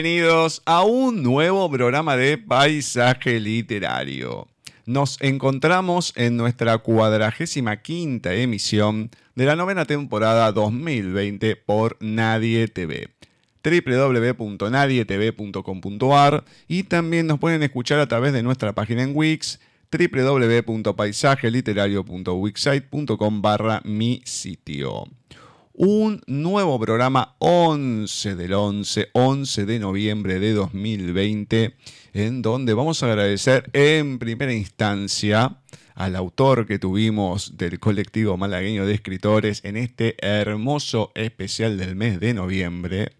Bienvenidos a un nuevo programa de Paisaje Literario. Nos encontramos en nuestra cuadragésima quinta emisión de la novena temporada 2020 por Nadie TV www.nadietv.com.ar y también nos pueden escuchar a través de nuestra página en Wix www.paisajeliterario.wixsite.com barra mi sitio un nuevo programa 11 del 11, 11 de noviembre de 2020, en donde vamos a agradecer en primera instancia al autor que tuvimos del colectivo malagueño de escritores en este hermoso especial del mes de noviembre,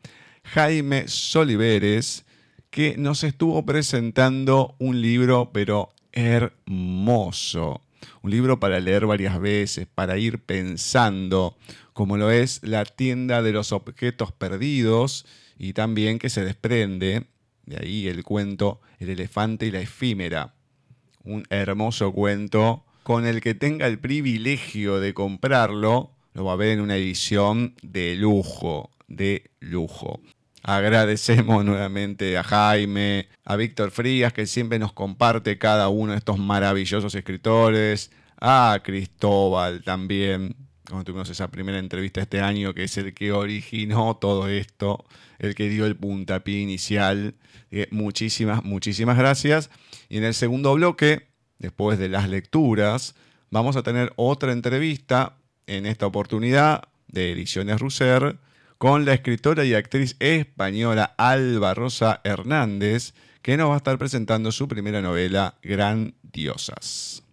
Jaime Soliveres, que nos estuvo presentando un libro pero hermoso. Un libro para leer varias veces, para ir pensando, como lo es la tienda de los objetos perdidos y también que se desprende, de ahí el cuento El elefante y la efímera, un hermoso cuento con el que tenga el privilegio de comprarlo, lo va a ver en una edición de lujo, de lujo. Agradecemos nuevamente a Jaime, a Víctor Frías, que siempre nos comparte cada uno de estos maravillosos escritores, a Cristóbal también, como tuvimos esa primera entrevista este año, que es el que originó todo esto, el que dio el puntapié inicial. muchísimas, muchísimas gracias. Y en el segundo bloque, después de las lecturas, vamos a tener otra entrevista, en esta oportunidad de Ediciones Russer, con la escritora y actriz española Alba Rosa Hernández, que nos va a estar presentando su primera novela, Grandiosas.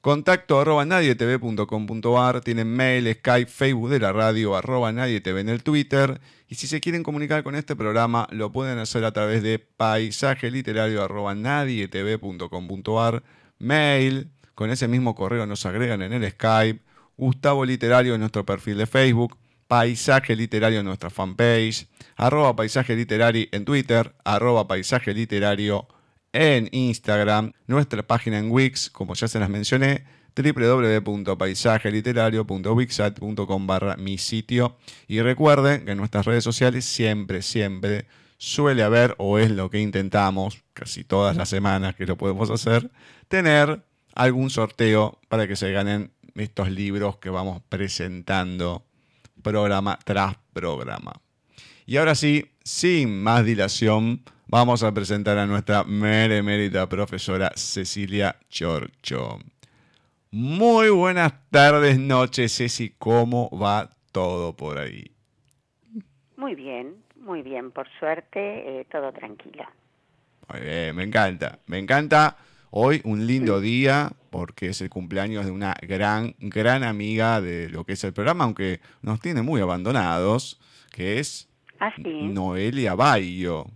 Contacto arroba nadietv.com.ar, tienen mail, Skype, Facebook de la radio, arroba nadietv en el Twitter. Y si se quieren comunicar con este programa, lo pueden hacer a través de paisaje literario arroba nadietv.com.ar, mail, con ese mismo correo nos agregan en el Skype, Gustavo Literario en nuestro perfil de Facebook, Paisaje Literario en nuestra fanpage, arroba Paisaje Literario en Twitter, arroba Paisaje Literario en Instagram, nuestra página en Wix, como ya se las mencioné, www.paisajeliterario.wixsite.com barra mi sitio. Y recuerden que en nuestras redes sociales siempre, siempre suele haber, o es lo que intentamos, casi todas las semanas que lo podemos hacer, tener algún sorteo para que se ganen estos libros que vamos presentando programa tras programa. Y ahora sí, sin más dilación, vamos a presentar a nuestra meremérita profesora Cecilia Chorcho. Muy buenas tardes, noches, Ceci. ¿Cómo va todo por ahí? Muy bien, muy bien. Por suerte, eh, todo tranquilo. Muy bien, me encanta. Me encanta. Hoy un lindo día porque es el cumpleaños de una gran, gran amiga de lo que es el programa, aunque nos tiene muy abandonados, que es ¿Ah, Noelia Bayo.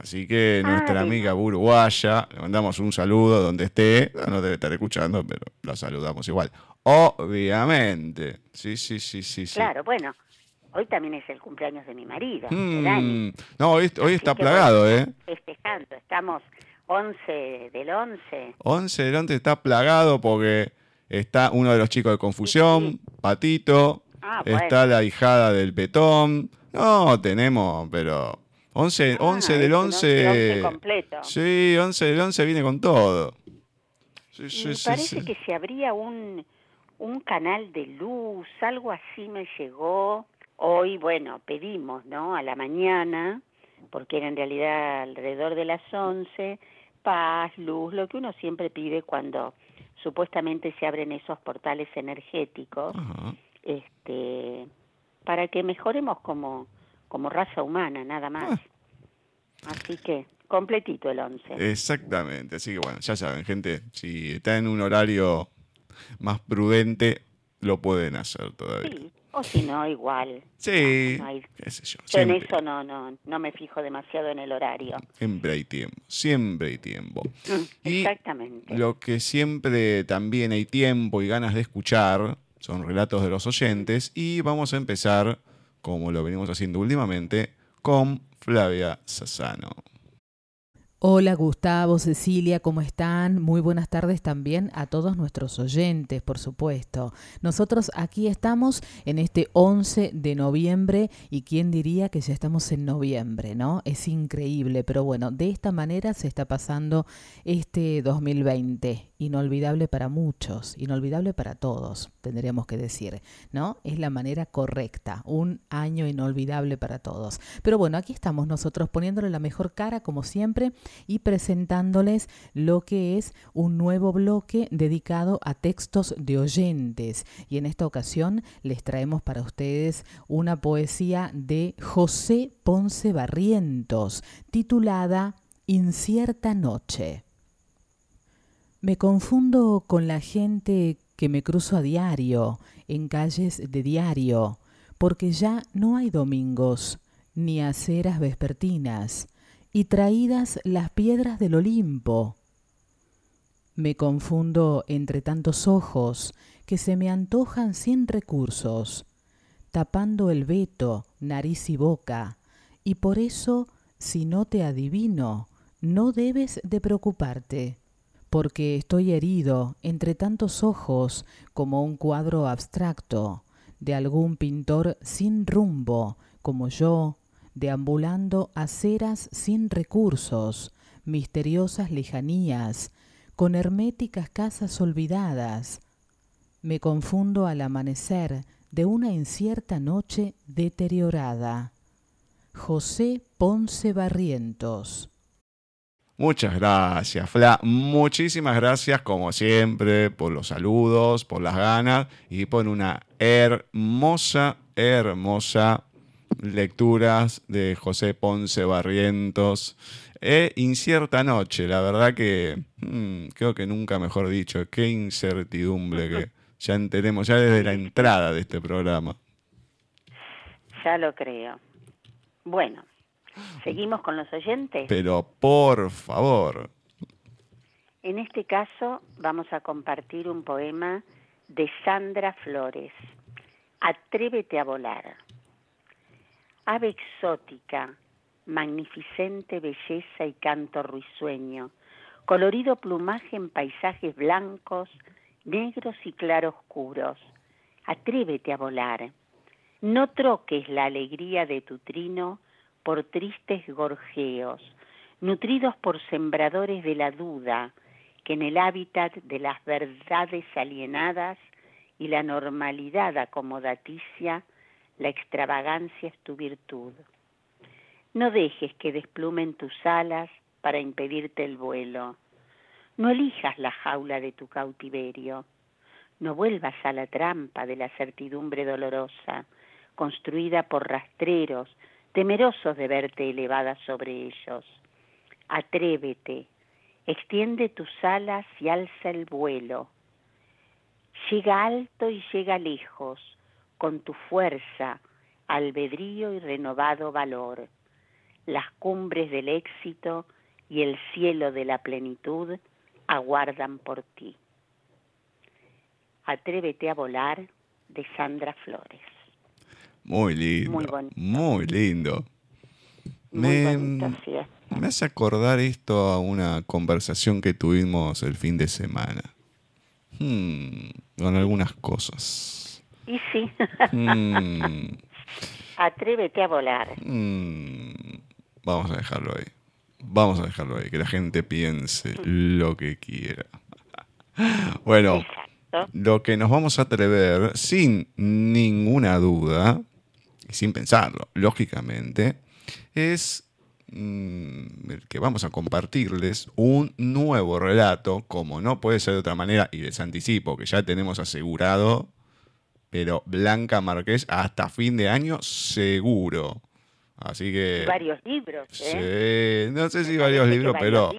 Así que nuestra amiga uruguaya, le mandamos un saludo donde esté, no debe estar escuchando, pero la saludamos igual. Obviamente. Sí, sí, sí, sí, sí. Claro, bueno, hoy también es el cumpleaños de mi marido, Mm, Dani. No, hoy, está plagado, ¿eh? Festejando, estamos 11 del 11. 11 del 11 está plagado porque está uno de los chicos de Confusión, Patito, Ah, bueno. está la hijada del Petón. No, tenemos, pero 11, Ah, 11 del es un 11. 11 completo. Sí, 11 del 11 viene con todo. Sí, Me sí, parece que se abría un, un canal de luz, algo así me llegó. Hoy, bueno, pedimos, ¿no? A la mañana, porque era en realidad alrededor de las 11, paz, luz, lo que uno siempre pide cuando supuestamente se abren esos portales energéticos, este, para que mejoremos como, como raza humana, nada más. Ah. Así que, completito el 11. Exactamente. Así que bueno, ya saben, gente, si está en un horario más prudente, lo pueden hacer todavía. Sí, o si no, igual. Sí, No hay- qué sé yo. En eso no, no, no me fijo demasiado en el horario. siempre hay tiempo, siempre hay tiempo. Mm, Y Exactamente. Lo que siempre también hay tiempo y ganas de escuchar son relatos de los oyentes y vamos a empezar, como lo venimos haciendo últimamente, con Flavia Sassano. Hola Gustavo, Cecilia, ¿cómo están? Muy buenas tardes también a todos nuestros oyentes, por supuesto. Nosotros aquí estamos en este 11 de noviembre y quién diría que ya estamos en noviembre, ¿no? Es increíble, pero bueno, de esta manera se está pasando este 2020. Inolvidable para muchos, inolvidable para todos, tendríamos que decir, ¿no? Es la manera correcta, un año inolvidable para todos. Pero bueno, aquí estamos nosotros poniéndole la mejor cara como siempre y presentándoles lo que es un nuevo bloque dedicado a textos de oyentes. Y en esta ocasión les traemos para ustedes una poesía de José Ponce Barrientos, titulada Incierta Noche. Me confundo con la gente que me cruzo a diario, en calles de diario, porque ya no hay domingos, ni aceras vespertinas, y traídas las piedras del Olimpo. Me confundo entre tantos ojos que se me antojan sin recursos, tapando el veto, nariz y boca, y por eso, si no te adivino, no debes de preocuparte porque estoy herido entre tantos ojos como un cuadro abstracto de algún pintor sin rumbo, como yo, deambulando aceras sin recursos, misteriosas lejanías, con herméticas casas olvidadas. Me confundo al amanecer de una incierta noche deteriorada. José Ponce Barrientos Muchas gracias, Fla. Muchísimas gracias, como siempre, por los saludos, por las ganas y por una hermosa, hermosa lecturas de José Ponce Barrientos. E incierta noche, la verdad que mm, creo que nunca mejor dicho, qué incertidumbre que ya tenemos ya desde la entrada de este programa. Ya lo creo. Bueno, ¿seguimos con los oyentes? Pero por favor. En este caso vamos a compartir un poema de Sandra Flores. Atrévete a volar. Ave exótica, magnificente belleza y canto risueño, colorido plumaje en paisajes blancos, negros y claroscuros. Atrévete a volar. No troques la alegría de tu trino por tristes gorjeos, nutridos por sembradores de la duda, que en el hábitat de las verdades alienadas y la normalidad acomodaticia, la extravagancia es tu virtud. No dejes que desplumen tus alas para impedirte el vuelo. No elijas la jaula de tu cautiverio. No vuelvas a la trampa de la certidumbre dolorosa, construida por rastreros, temerosos de verte elevada sobre ellos. Atrévete, extiende tus alas y alza el vuelo. Llega alto y llega lejos, con tu fuerza, albedrío y renovado valor las cumbres del éxito y el cielo de la plenitud aguardan por ti. Atrévete a volar de Sandra Flores. Muy lindo. Muy bonito. Muy lindo. me, me hace acordar esto a una conversación que tuvimos el fin de semana. Hmm, con algunas cosas. Y sí. Hmm. Atrévete a volar. Hmm. Vamos a dejarlo ahí. Vamos a dejarlo ahí, que la gente piense lo que quiera. Bueno, lo que nos vamos a atrever, sin ninguna duda, y sin pensarlo, lógicamente, es mm, que vamos a compartirles un nuevo relato, como no puede ser de otra manera, y les anticipo que ya tenemos asegurado, pero Blanca Marqués hasta fin de año seguro. Así que. varios libros. ¿eh? Sí, no sé si varios libros, pero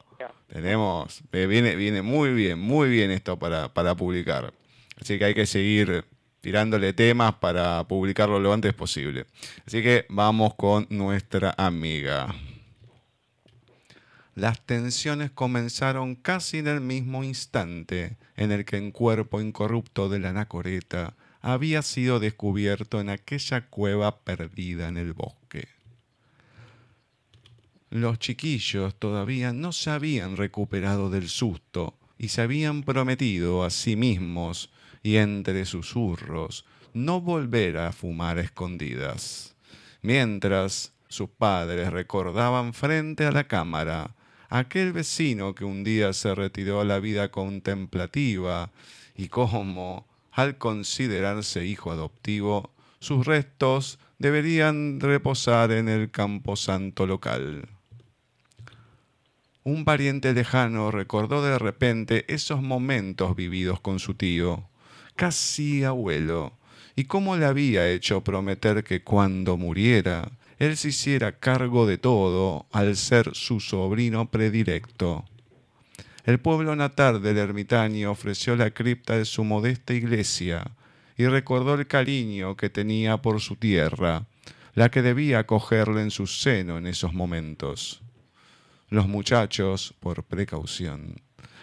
tenemos. Eh, viene, viene muy bien, muy bien esto para, para publicar. Así que hay que seguir tirándole temas para publicarlo lo antes posible. Así que vamos con nuestra amiga. Las tensiones comenzaron casi en el mismo instante en el que el cuerpo incorrupto de la anacoreta había sido descubierto en aquella cueva perdida en el bosque. Los chiquillos todavía no se habían recuperado del susto y se habían prometido a sí mismos y entre susurros no volver a fumar escondidas, mientras sus padres recordaban frente a la cámara aquel vecino que un día se retiró a la vida contemplativa y cómo, al considerarse hijo adoptivo, sus restos deberían reposar en el camposanto local. Un pariente lejano recordó de repente esos momentos vividos con su tío, casi abuelo, y cómo le había hecho prometer que cuando muriera, él se hiciera cargo de todo al ser su sobrino predilecto. El pueblo natal del ermitaño ofreció la cripta de su modesta iglesia y recordó el cariño que tenía por su tierra, la que debía acogerle en su seno en esos momentos. Los muchachos, por precaución,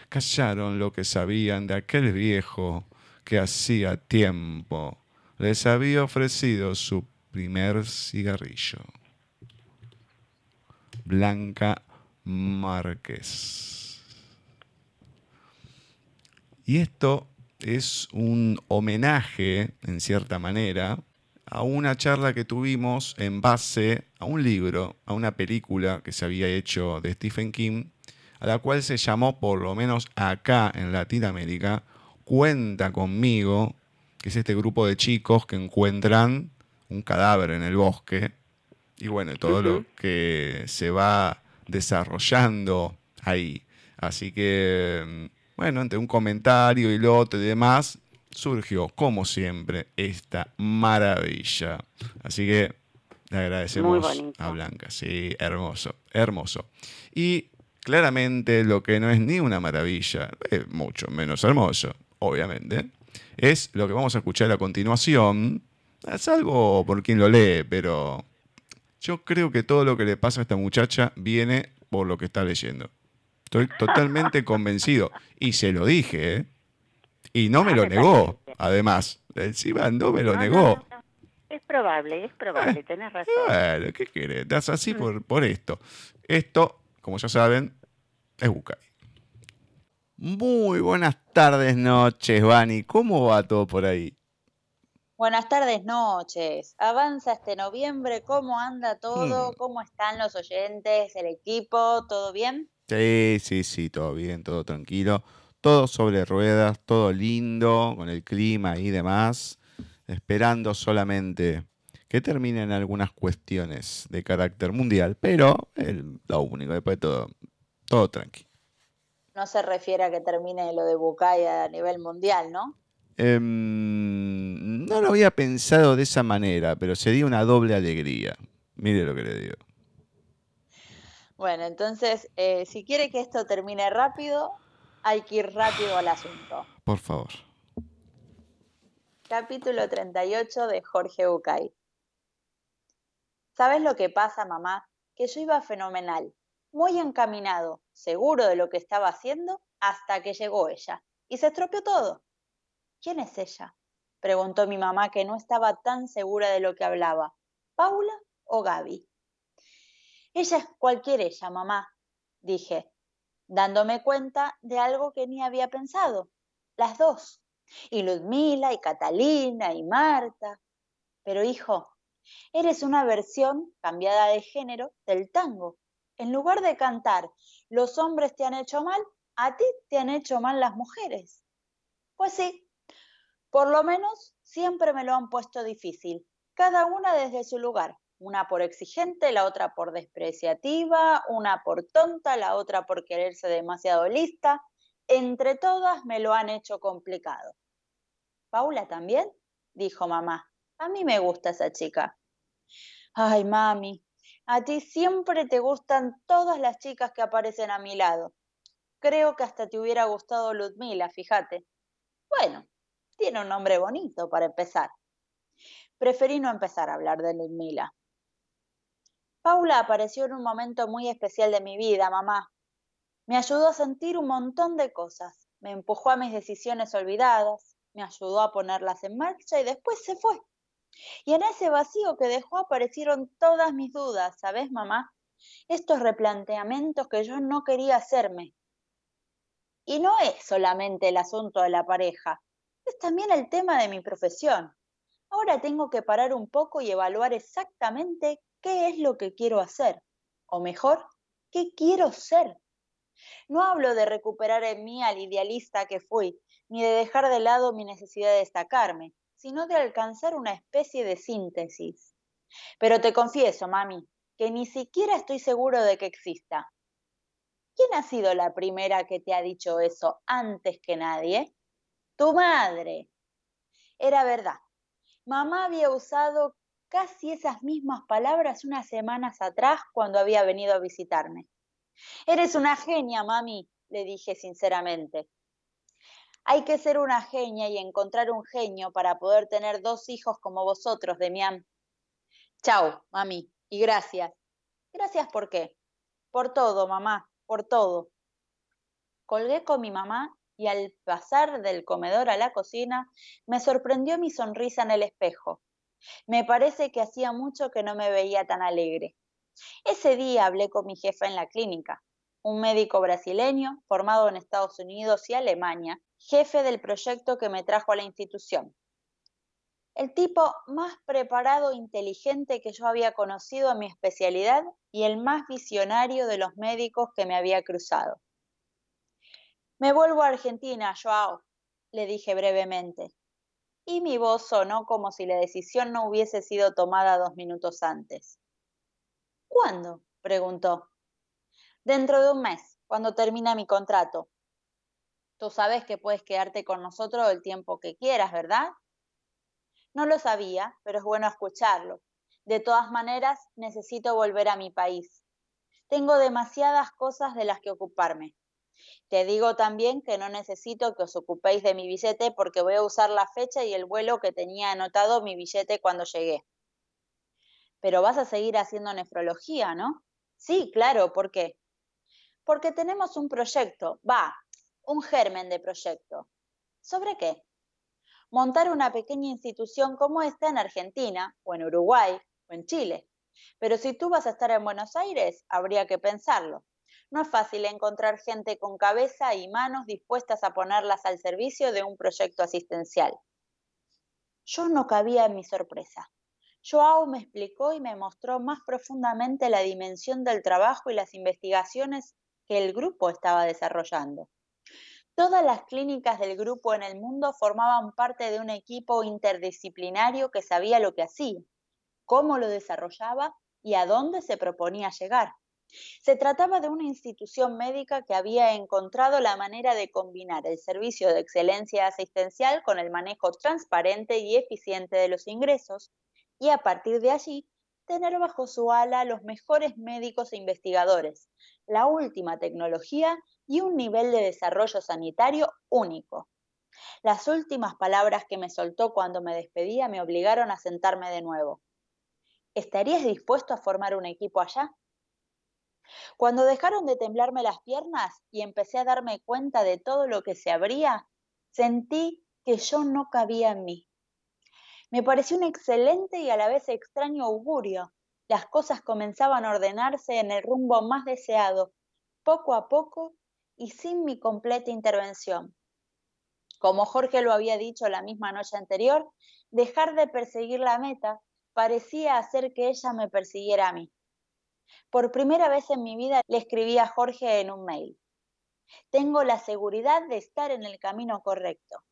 callaron lo que sabían de aquel viejo que hacía tiempo les había ofrecido su primer cigarrillo. Blanca Márquez. Y esto es un homenaje, en cierta manera, a una charla que tuvimos en base a un libro, a una película que se había hecho de Stephen King, a la cual se llamó, por lo menos acá en Latinoamérica, Cuenta conmigo, que es este grupo de chicos que encuentran un cadáver en el bosque. Y bueno, todo lo que se va desarrollando ahí. Así que, bueno, entre un comentario y lo otro y demás, surgió, como siempre, esta maravilla. Así que Le agradecemos a Blanca, sí, hermoso, hermoso. Y claramente lo que no es ni una maravilla, es mucho menos hermoso, obviamente, es lo que vamos a escuchar a continuación, salvo por quien lo lee, pero yo creo que todo lo que le pasa a esta muchacha viene por lo que está leyendo. Estoy totalmente convencido. Y se lo dije, ¿eh? Y no me lo negó, además. Encima no me lo negó. Es probable, es probable, tenés razón. Bueno, ¿qué querés? Das así mm. por, por esto. Esto, como ya saben, es Bucay. Muy buenas tardes, noches, Vani. ¿Cómo va todo por ahí? Buenas tardes, noches. Avanza este noviembre, ¿cómo anda todo? Hmm. ¿Cómo están los oyentes, el equipo? ¿Todo bien? Sí, sí, sí, todo bien, todo tranquilo. Todo sobre ruedas, todo lindo, con el clima y demás esperando solamente que terminen algunas cuestiones de carácter mundial, pero el, lo único, después todo, todo tranqui. No se refiere a que termine lo de Bucay a nivel mundial, ¿no? Em, no lo había pensado de esa manera, pero sería una doble alegría. Mire lo que le digo. Bueno, entonces, eh, si quiere que esto termine rápido, hay que ir rápido al asunto. Por favor. Capítulo 38 de Jorge Bucay. ¿Sabes lo que pasa, mamá? Que yo iba fenomenal, muy encaminado, seguro de lo que estaba haciendo, hasta que llegó ella. Y se estropeó todo. ¿Quién es ella? preguntó mi mamá, que no estaba tan segura de lo que hablaba. ¿Paula o Gaby? Ella es cualquier ella, mamá, dije, dándome cuenta de algo que ni había pensado. Las dos. Y Ludmila, y Catalina, y Marta. Pero hijo, eres una versión cambiada de género del tango. En lugar de cantar, los hombres te han hecho mal, a ti te han hecho mal las mujeres. Pues sí, por lo menos siempre me lo han puesto difícil, cada una desde su lugar. Una por exigente, la otra por despreciativa, una por tonta, la otra por quererse demasiado lista, entre todas me lo han hecho complicado. ¿Paula también? dijo mamá. A mí me gusta esa chica. Ay, mami, a ti siempre te gustan todas las chicas que aparecen a mi lado. Creo que hasta te hubiera gustado Ludmila, fíjate. Bueno, tiene un nombre bonito para empezar. Preferí no empezar a hablar de Ludmila. Paula apareció en un momento muy especial de mi vida, mamá. Me ayudó a sentir un montón de cosas, me empujó a mis decisiones olvidadas, me ayudó a ponerlas en marcha y después se fue. Y en ese vacío que dejó aparecieron todas mis dudas, ¿sabes, mamá? Estos replanteamientos que yo no quería hacerme. Y no es solamente el asunto de la pareja, es también el tema de mi profesión. Ahora tengo que parar un poco y evaluar exactamente qué es lo que quiero hacer, o mejor, qué quiero ser. No hablo de recuperar en mí al idealista que fui, ni de dejar de lado mi necesidad de destacarme, sino de alcanzar una especie de síntesis. Pero te confieso, mami, que ni siquiera estoy seguro de que exista. ¿Quién ha sido la primera que te ha dicho eso antes que nadie? Tu madre. Era verdad. Mamá había usado casi esas mismas palabras unas semanas atrás cuando había venido a visitarme. Eres una genia, mami, le dije sinceramente. Hay que ser una genia y encontrar un genio para poder tener dos hijos como vosotros, Demián. Chao, mami, y gracias. Gracias por qué. Por todo, mamá, por todo. Colgué con mi mamá y al pasar del comedor a la cocina me sorprendió mi sonrisa en el espejo. Me parece que hacía mucho que no me veía tan alegre. Ese día hablé con mi jefa en la clínica, un médico brasileño formado en Estados Unidos y Alemania, jefe del proyecto que me trajo a la institución. El tipo más preparado e inteligente que yo había conocido en mi especialidad y el más visionario de los médicos que me había cruzado. Me vuelvo a Argentina, Joao, le dije brevemente, y mi voz sonó como si la decisión no hubiese sido tomada dos minutos antes. ¿Cuándo? preguntó. Dentro de un mes, cuando termina mi contrato. Tú sabes que puedes quedarte con nosotros el tiempo que quieras, ¿verdad? No lo sabía, pero es bueno escucharlo. De todas maneras, necesito volver a mi país. Tengo demasiadas cosas de las que ocuparme. Te digo también que no necesito que os ocupéis de mi billete porque voy a usar la fecha y el vuelo que tenía anotado mi billete cuando llegué. Pero vas a seguir haciendo nefrología, ¿no? Sí, claro, ¿por qué? Porque tenemos un proyecto, va, un germen de proyecto. ¿Sobre qué? Montar una pequeña institución como esta en Argentina, o en Uruguay, o en Chile. Pero si tú vas a estar en Buenos Aires, habría que pensarlo. No es fácil encontrar gente con cabeza y manos dispuestas a ponerlas al servicio de un proyecto asistencial. Yo no cabía en mi sorpresa. Joao me explicó y me mostró más profundamente la dimensión del trabajo y las investigaciones que el grupo estaba desarrollando. Todas las clínicas del grupo en el mundo formaban parte de un equipo interdisciplinario que sabía lo que hacía, cómo lo desarrollaba y a dónde se proponía llegar. Se trataba de una institución médica que había encontrado la manera de combinar el servicio de excelencia asistencial con el manejo transparente y eficiente de los ingresos y a partir de allí tener bajo su ala los mejores médicos e investigadores, la última tecnología y un nivel de desarrollo sanitario único. Las últimas palabras que me soltó cuando me despedía me obligaron a sentarme de nuevo. ¿Estarías dispuesto a formar un equipo allá? Cuando dejaron de temblarme las piernas y empecé a darme cuenta de todo lo que se abría, sentí que yo no cabía en mí. Me pareció un excelente y a la vez extraño augurio. Las cosas comenzaban a ordenarse en el rumbo más deseado, poco a poco y sin mi completa intervención. Como Jorge lo había dicho la misma noche anterior, dejar de perseguir la meta parecía hacer que ella me persiguiera a mí. Por primera vez en mi vida le escribí a Jorge en un mail. Tengo la seguridad de estar en el camino correcto.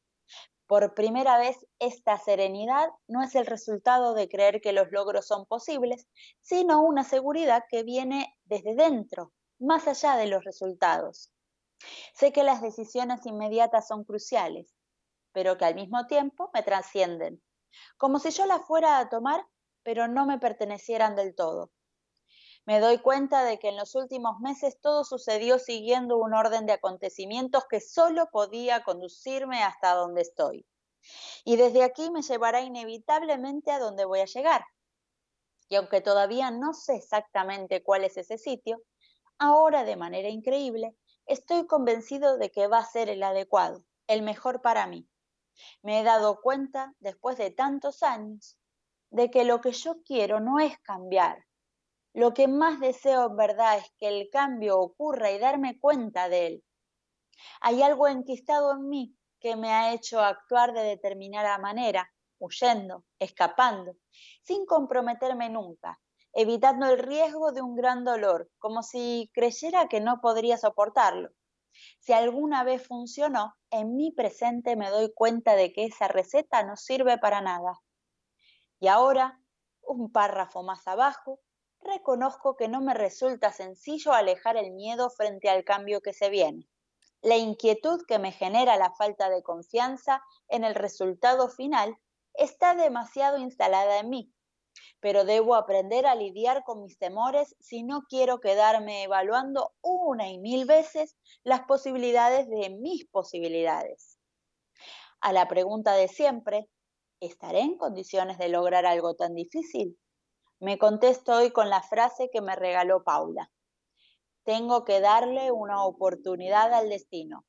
Por primera vez, esta serenidad no es el resultado de creer que los logros son posibles, sino una seguridad que viene desde dentro, más allá de los resultados. Sé que las decisiones inmediatas son cruciales, pero que al mismo tiempo me trascienden, como si yo las fuera a tomar, pero no me pertenecieran del todo. Me doy cuenta de que en los últimos meses todo sucedió siguiendo un orden de acontecimientos que solo podía conducirme hasta donde estoy. Y desde aquí me llevará inevitablemente a donde voy a llegar. Y aunque todavía no sé exactamente cuál es ese sitio, ahora de manera increíble estoy convencido de que va a ser el adecuado, el mejor para mí. Me he dado cuenta, después de tantos años, de que lo que yo quiero no es cambiar, lo que más deseo en verdad es que el cambio ocurra y darme cuenta de él. Hay algo enquistado en mí que me ha hecho actuar de determinada manera, huyendo, escapando, sin comprometerme nunca, evitando el riesgo de un gran dolor, como si creyera que no podría soportarlo. Si alguna vez funcionó, en mi presente me doy cuenta de que esa receta no sirve para nada. Y ahora, un párrafo más abajo, reconozco que no me resulta sencillo alejar el miedo frente al cambio que se viene. La inquietud que me genera la falta de confianza en el resultado final está demasiado instalada en mí, pero debo aprender a lidiar con mis temores si no quiero quedarme evaluando una y mil veces las posibilidades de mis posibilidades. A la pregunta de siempre, ¿estaré en condiciones de lograr algo tan difícil? Me contesto hoy con la frase que me regaló Paula. Tengo que darle una oportunidad al destino.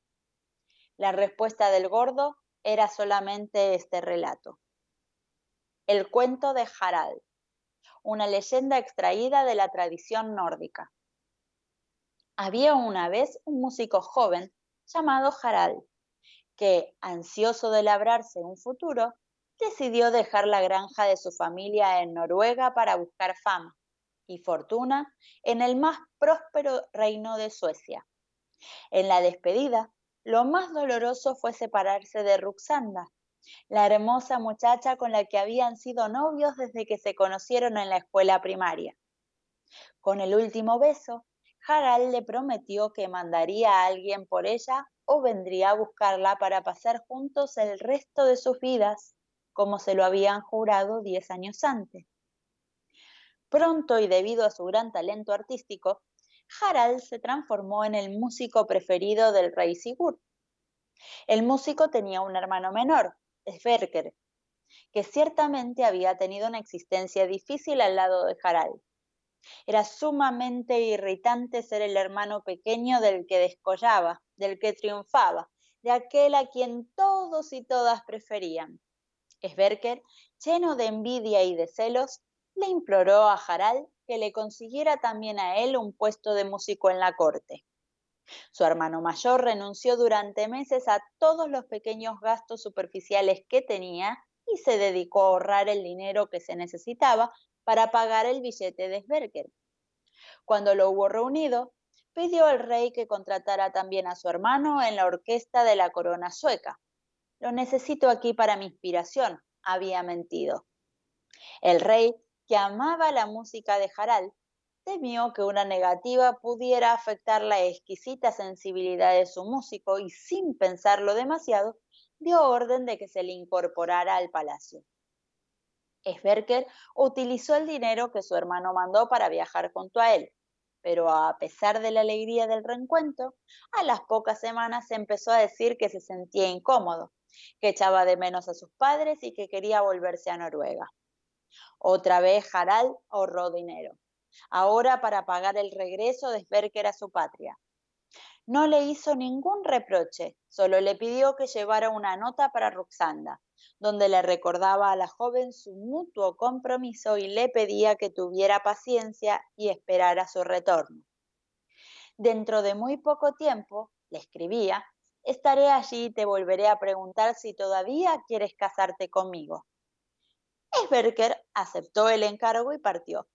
La respuesta del gordo era solamente este relato. El cuento de Harald, una leyenda extraída de la tradición nórdica. Había una vez un músico joven llamado Harald, que, ansioso de labrarse un futuro, decidió dejar la granja de su familia en Noruega para buscar fama y fortuna en el más próspero reino de Suecia. En la despedida, lo más doloroso fue separarse de Ruxanda, la hermosa muchacha con la que habían sido novios desde que se conocieron en la escuela primaria. Con el último beso, Harald le prometió que mandaría a alguien por ella o vendría a buscarla para pasar juntos el resto de sus vidas como se lo habían jurado diez años antes. Pronto y debido a su gran talento artístico, Harald se transformó en el músico preferido del rey Sigurd. El músico tenía un hermano menor, Sverker, que ciertamente había tenido una existencia difícil al lado de Harald. Era sumamente irritante ser el hermano pequeño del que descollaba, del que triunfaba, de aquel a quien todos y todas preferían. Sverker, lleno de envidia y de celos, le imploró a Harald que le consiguiera también a él un puesto de músico en la corte. Su hermano mayor renunció durante meses a todos los pequeños gastos superficiales que tenía y se dedicó a ahorrar el dinero que se necesitaba para pagar el billete de Sverker. Cuando lo hubo reunido, pidió al rey que contratara también a su hermano en la orquesta de la corona sueca. Lo necesito aquí para mi inspiración, había mentido. El rey, que amaba la música de Harald, temió que una negativa pudiera afectar la exquisita sensibilidad de su músico y sin pensarlo demasiado, dio orden de que se le incorporara al palacio. Sverker utilizó el dinero que su hermano mandó para viajar junto a él, pero a pesar de la alegría del reencuentro, a las pocas semanas empezó a decir que se sentía incómodo, que echaba de menos a sus padres y que quería volverse a Noruega. Otra vez Harald ahorró dinero, ahora para pagar el regreso de Sverker a su patria. No le hizo ningún reproche, solo le pidió que llevara una nota para Ruxanda, donde le recordaba a la joven su mutuo compromiso y le pedía que tuviera paciencia y esperara su retorno. Dentro de muy poco tiempo, le escribía, estaré allí y te volveré a preguntar si todavía quieres casarte conmigo. Sverker aceptó el encargo y partió.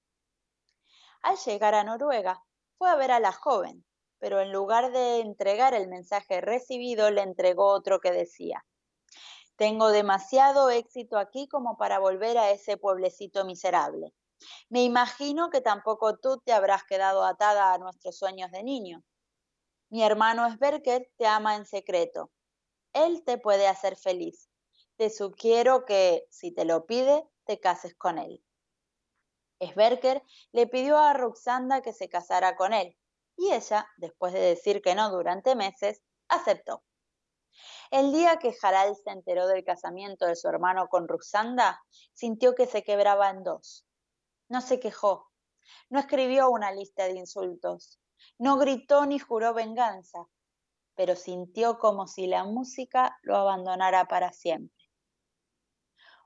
Al llegar a Noruega, fue a ver a la joven, pero en lugar de entregar el mensaje recibido, le entregó otro que decía, tengo demasiado éxito aquí como para volver a ese pueblecito miserable. Me imagino que tampoco tú te habrás quedado atada a nuestros sueños de niño. Mi hermano Sberker te ama en secreto. Él te puede hacer feliz. Te sugiero que, si te lo pide, te cases con él. Sberker le pidió a Ruxanda que se casara con él, y ella, después de decir que no durante meses, aceptó. El día que Harald se enteró del casamiento de su hermano con Ruxanda, sintió que se quebraba en dos. No se quejó, no escribió una lista de insultos, no gritó ni juró venganza, pero sintió como si la música lo abandonara para siempre.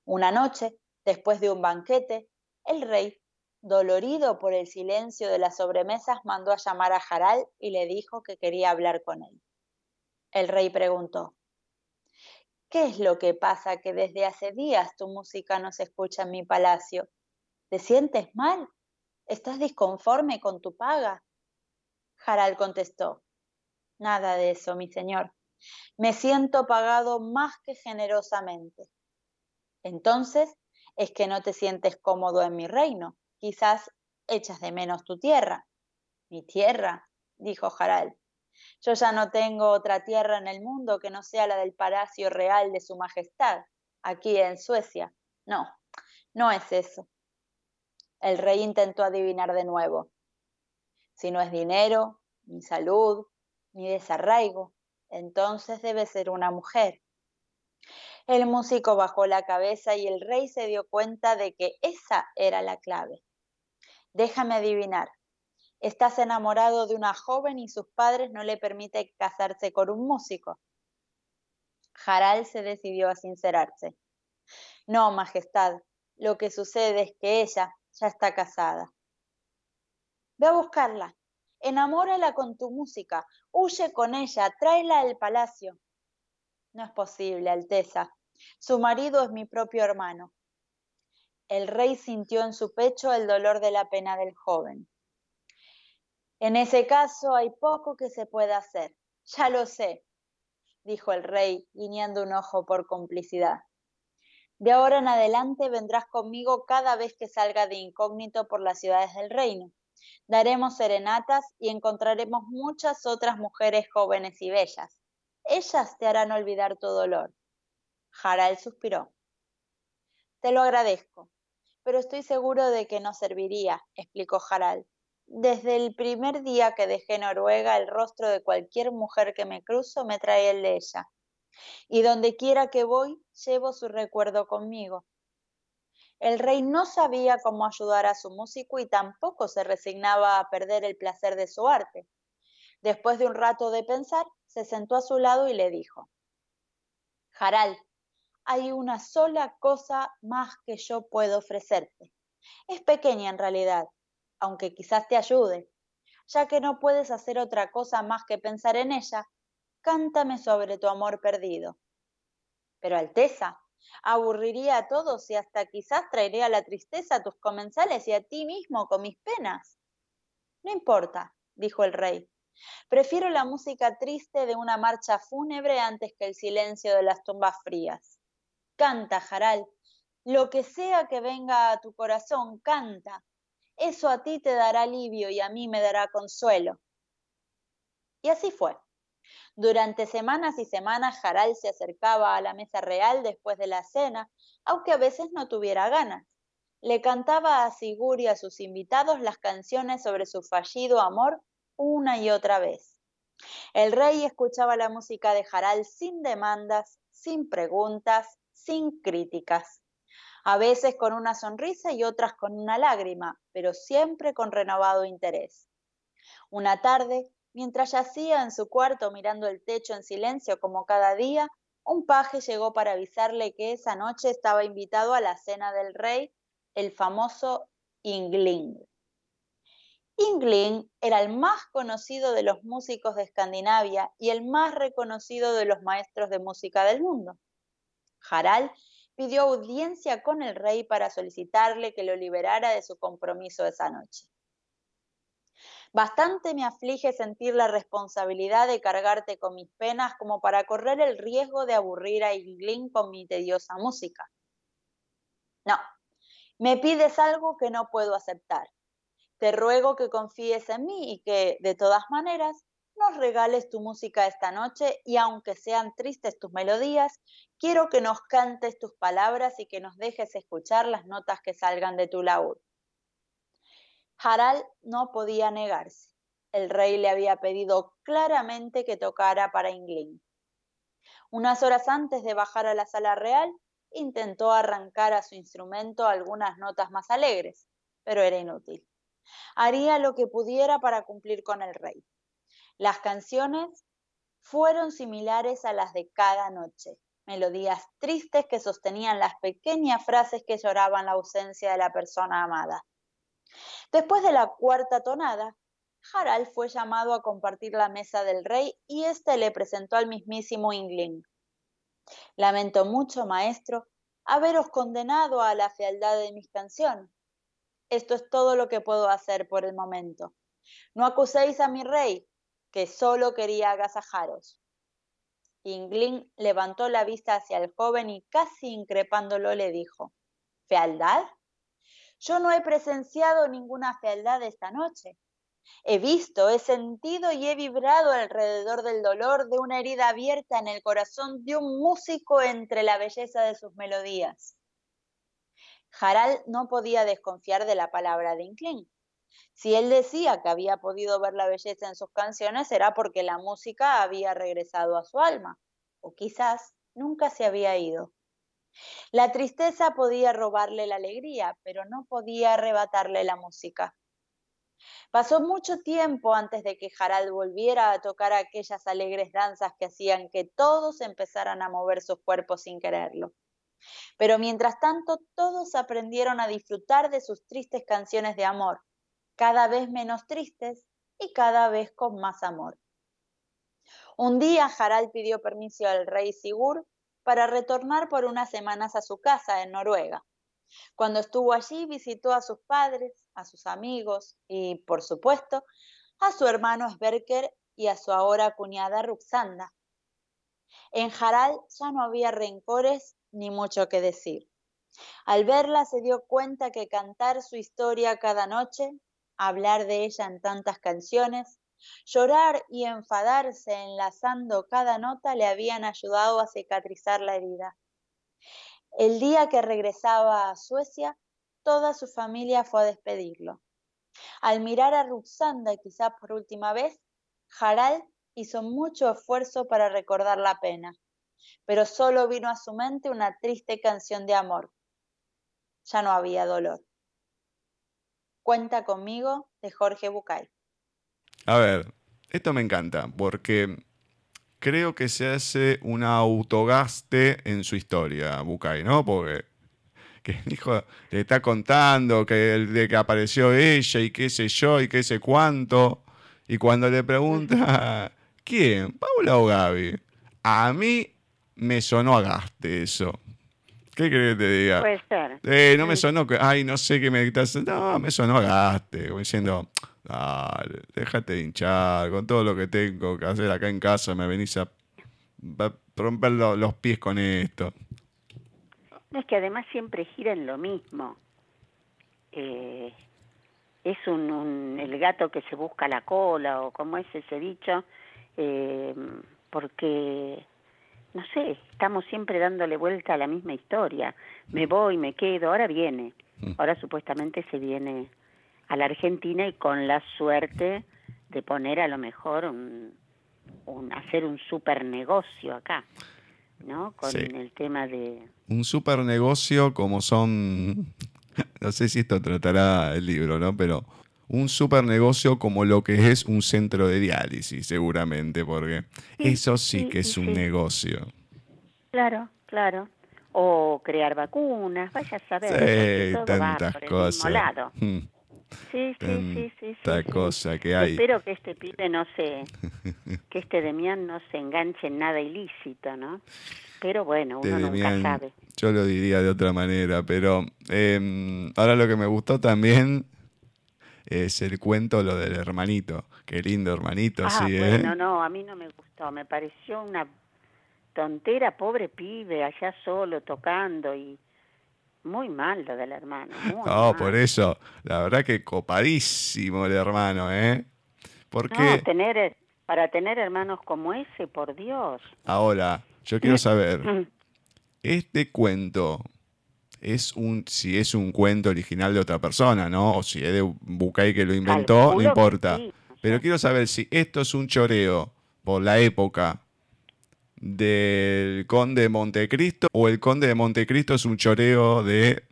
Una noche, después de un banquete, el rey, dolorido por el silencio de las sobremesas, mandó a llamar a Harald y le dijo que quería hablar con él. El rey preguntó, ¿Qué es lo que pasa que desde hace días tu música no se escucha en mi palacio? ¿Te sientes mal? ¿Estás disconforme con tu paga? Harald contestó, Nada de eso, mi señor. Me siento pagado más que generosamente. Entonces, es que no te sientes cómodo en mi reino. Quizás echas de menos tu tierra. Mi tierra, dijo Harald. Yo ya no tengo otra tierra en el mundo que no sea la del Palacio Real de Su Majestad, aquí en Suecia. No, no es eso. El rey intentó adivinar de nuevo. Si no es dinero, ni salud, ni desarraigo, entonces debe ser una mujer. El músico bajó la cabeza y el rey se dio cuenta de que esa era la clave. Déjame adivinar, Estás enamorado de una joven y sus padres no le permiten casarse con un músico. Harald se decidió a sincerarse. No, Majestad, lo que sucede es que ella ya está casada. Ve a buscarla, enamórala con tu música, huye con ella, tráela al palacio. No es posible, Alteza. Su marido es mi propio hermano. El rey sintió en su pecho el dolor de la pena del joven. En ese caso hay poco que se pueda hacer. Ya lo sé, dijo el rey, guiñando un ojo por complicidad. De ahora en adelante vendrás conmigo cada vez que salga de incógnito por las ciudades del reino. Daremos serenatas y encontraremos muchas otras mujeres jóvenes y bellas. Ellas te harán olvidar tu dolor. Harald suspiró. Te lo agradezco, pero estoy seguro de que no serviría, explicó Harald. Desde el primer día que dejé Noruega, el rostro de cualquier mujer que me cruzo me trae el de ella. Y donde quiera que voy, llevo su recuerdo conmigo. El rey no sabía cómo ayudar a su músico y tampoco se resignaba a perder el placer de su arte. Después de un rato de pensar, se sentó a su lado y le dijo, Harald, hay una sola cosa más que yo puedo ofrecerte. Es pequeña en realidad, aunque quizás te ayude. Ya que no puedes hacer otra cosa más que pensar en ella, cántame sobre tu amor perdido. Pero Alteza, aburriría a todos y hasta quizás traería la tristeza a tus comensales y a ti mismo con mis penas. No importa, dijo el rey. Prefiero la música triste de una marcha fúnebre antes que el silencio de las tumbas frías. Canta, Jaral. Lo que sea que venga a tu corazón, canta. Eso a ti te dará alivio y a mí me dará consuelo. Y así fue. Durante semanas y semanas Jaral se acercaba a la mesa real después de la cena, aunque a veces no tuviera ganas. Le cantaba a Sigur y a sus invitados las canciones sobre su fallido amor una y otra vez. El rey escuchaba la música de Jaral sin demandas, sin preguntas, sin críticas a veces con una sonrisa y otras con una lágrima, pero siempre con renovado interés. Una tarde, mientras yacía en su cuarto mirando el techo en silencio como cada día, un paje llegó para avisarle que esa noche estaba invitado a la cena del rey, el famoso Ingling. Ingling era el más conocido de los músicos de Escandinavia y el más reconocido de los maestros de música del mundo. Harald pidió audiencia con el rey para solicitarle que lo liberara de su compromiso esa noche. Bastante me aflige sentir la responsabilidad de cargarte con mis penas como para correr el riesgo de aburrir a Inglín con mi tediosa música. No, me pides algo que no puedo aceptar. Te ruego que confíes en mí y que, de todas maneras, nos regales tu música esta noche y aunque sean tristes tus melodías, quiero que nos cantes tus palabras y que nos dejes escuchar las notas que salgan de tu laúd. Harald no podía negarse. El rey le había pedido claramente que tocara para Inglín. Unas horas antes de bajar a la sala real, intentó arrancar a su instrumento algunas notas más alegres, pero era inútil. Haría lo que pudiera para cumplir con el rey. Las canciones fueron similares a las de cada noche, melodías tristes que sostenían las pequeñas frases que lloraban la ausencia de la persona amada. Después de la cuarta tonada, Harald fue llamado a compartir la mesa del rey y éste le presentó al mismísimo Ingling. Lamento mucho, maestro, haberos condenado a la fealdad de mis canciones. Esto es todo lo que puedo hacer por el momento. No acuséis a mi rey, que solo quería agasajaros. Inglín levantó la vista hacia el joven y casi increpándolo le dijo, ¿Fealdad? Yo no he presenciado ninguna fealdad esta noche. He visto, he sentido y he vibrado alrededor del dolor de una herida abierta en el corazón de un músico entre la belleza de sus melodías. Harald no podía desconfiar de la palabra de Inglín. Si él decía que había podido ver la belleza en sus canciones, era porque la música había regresado a su alma, o quizás nunca se había ido. La tristeza podía robarle la alegría, pero no podía arrebatarle la música. Pasó mucho tiempo antes de que Harald volviera a tocar aquellas alegres danzas que hacían que todos empezaran a mover sus cuerpos sin quererlo. Pero mientras tanto, todos aprendieron a disfrutar de sus tristes canciones de amor, cada vez menos tristes y cada vez con más amor. Un día Harald pidió permiso al rey Sigur para retornar por unas semanas a su casa en Noruega. Cuando estuvo allí visitó a sus padres, a sus amigos y, por supuesto, a su hermano Sverker y a su ahora cuñada Ruxanda. En Harald ya no había rencores ni mucho que decir. Al verla se dio cuenta que cantar su historia cada noche hablar de ella en tantas canciones, llorar y enfadarse enlazando cada nota le habían ayudado a cicatrizar la herida. El día que regresaba a Suecia, toda su familia fue a despedirlo. Al mirar a Ruxanda quizá por última vez, Harald hizo mucho esfuerzo para recordar la pena, pero solo vino a su mente una triste canción de amor. Ya no había dolor. Cuenta conmigo de Jorge Bucay. A ver, esto me encanta porque creo que se hace un autogaste en su historia, Bucay, ¿no? Porque que el hijo le está contando que de que apareció ella y qué sé yo y qué sé cuánto. Y cuando le pregunta, ¿quién? ¿Paula o Gaby? A mí me sonó a gaste eso. ¿Qué crees que te diga? Puede ser. Eh, no me sonó que, ay, no sé qué me estás. No, me sonó gaste. Como diciendo, dale, déjate de hinchar con todo lo que tengo que hacer acá en casa. Me venís a, a romper lo- los pies con esto. No, es que además siempre gira en lo mismo. Eh, es un, un- el gato que se busca la cola, o como es ese dicho, eh, porque, no sé, estamos siempre dándole vuelta a la misma historia. Me voy, me quedo, ahora viene. Ahora supuestamente se viene a la Argentina y con la suerte de poner a lo mejor un, un hacer un super negocio acá, ¿no? Con Sí. el tema de un super negocio como son, no sé si esto tratará el libro, ¿no? Pero un super negocio como lo que es un centro de diálisis, seguramente, porque Sí, eso sí, sí, que es sí, un negocio. Claro, claro. O crear vacunas, vaya a saber. Sí, todo va tantas por el mismo cosas. lado. Mm, Sí, sí, sí, sí, cosa que hay. Espero que este pibe no se, que este Demián no se enganche en nada ilícito, ¿no? Pero bueno, uno nunca sabe. yo lo diría de otra manera, pero em, ahora lo que me gustó también es el cuento, lo del hermanito. Qué lindo hermanito, Ah, sí, ¿eh? bueno, no, a mí no me gustó, me pareció una tontera, pobre pibe, allá solo tocando y muy mal lo del hermano. No, mal. por eso, la verdad que copadísimo el hermano, ¿eh? Porque No, tener, para tener hermanos como ese, por Dios. ahora, yo quiero saber, Mm. este cuento es un, si es un cuento original de otra persona, ¿no? O si es de Bucay que lo inventó, no importa. sí, Pero quiero saber si esto es un choreo por la época del Conde de Montecristo o el Conde de Montecristo es un choreo de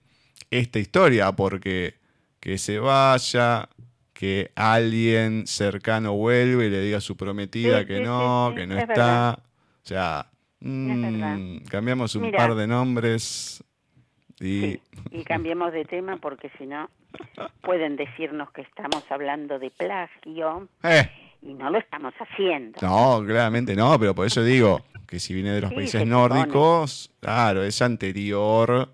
esta historia, porque que se vaya, que alguien cercano vuelve y le diga a su prometida Sí, que sí, no, que no es está. verdad. O sea, mm, cambiamos un Mira. par de nombres y Sí, y cambiemos de tema porque si no pueden decirnos que estamos hablando de plagio eh, y no lo estamos haciendo. no, claramente no, pero por eso digo que si viene de los Sí, países se nórdicos, claro, es anterior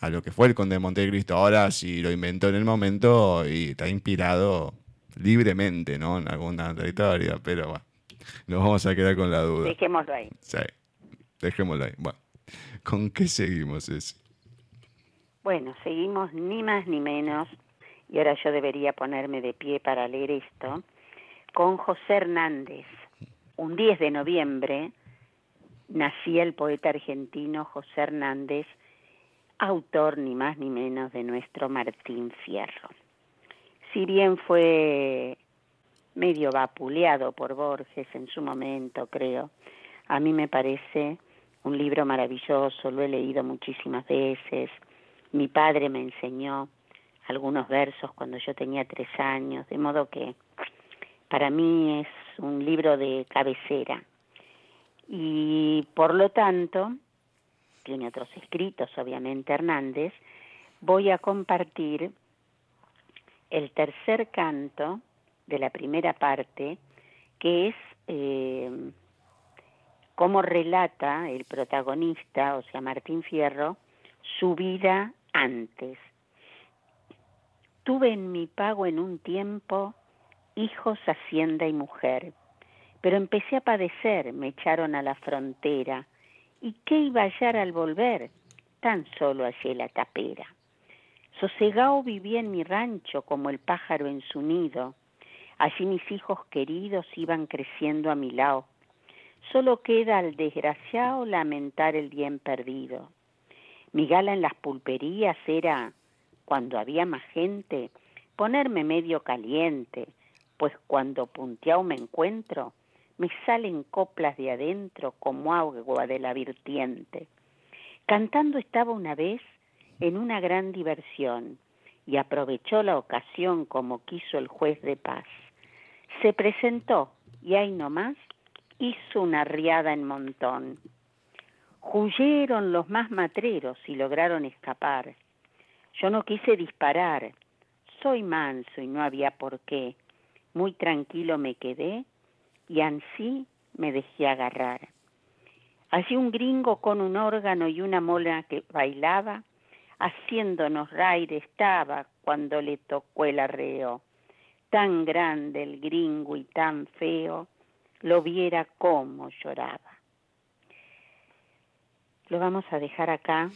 a lo que fue el Conde de Montecristo. Ahora si lo inventó en el momento y está inspirado libremente, ¿no? En alguna territoria, pero bueno, nos vamos a quedar con la duda. Dejémoslo ahí. Sí, dejémoslo ahí. Bueno, ¿con qué seguimos ese? Bueno, seguimos ni más ni menos, y ahora yo debería ponerme de pie para leer esto, con José Hernández. Un 10 de noviembre nacía el poeta argentino José Hernández, autor ni más ni menos de nuestro Martín Fierro. Si bien fue medio vapuleado por Borges en su momento, creo, a mí me parece un libro maravilloso, lo he leído muchísimas veces. Mi padre me enseñó algunos versos cuando yo tenía tres años, de modo que para mí es un libro de cabecera. Y por lo tanto, tiene otros escritos, obviamente Hernández, voy a compartir el tercer canto de la primera parte, que es eh, cómo relata el protagonista, o sea, Martín Fierro, su vida antes. Tuve en mi pago en un tiempo hijos, hacienda y mujer, pero empecé a padecer, me echaron a la frontera, ¿y qué iba a hallar al volver? Tan solo hallé la tapera. Sosegao vivía en mi rancho como el pájaro en su nido, allí mis hijos queridos iban creciendo a mi lado. Solo queda al desgraciado lamentar el bien perdido. Mi gala en las pulperías era cuando había más gente, ponerme medio caliente, pues cuando punteado me encuentro, me salen coplas de adentro como agua de la virtiente. Cantando estaba una vez en una gran diversión y aprovechó la ocasión como quiso el juez de paz. Se presentó y ahí nomás hizo una riada en montón. Huyeron los más matreros y lograron escapar. Yo no quise disparar. Soy manso y no había por qué. Muy tranquilo me quedé y ansí me dejé agarrar. Allí un gringo con un órgano y una mola que bailaba, haciéndonos raire estaba cuando le tocó el arreo. Tan grande el gringo y tan feo, lo viera cómo lloraba. Lo vamos a dejar acá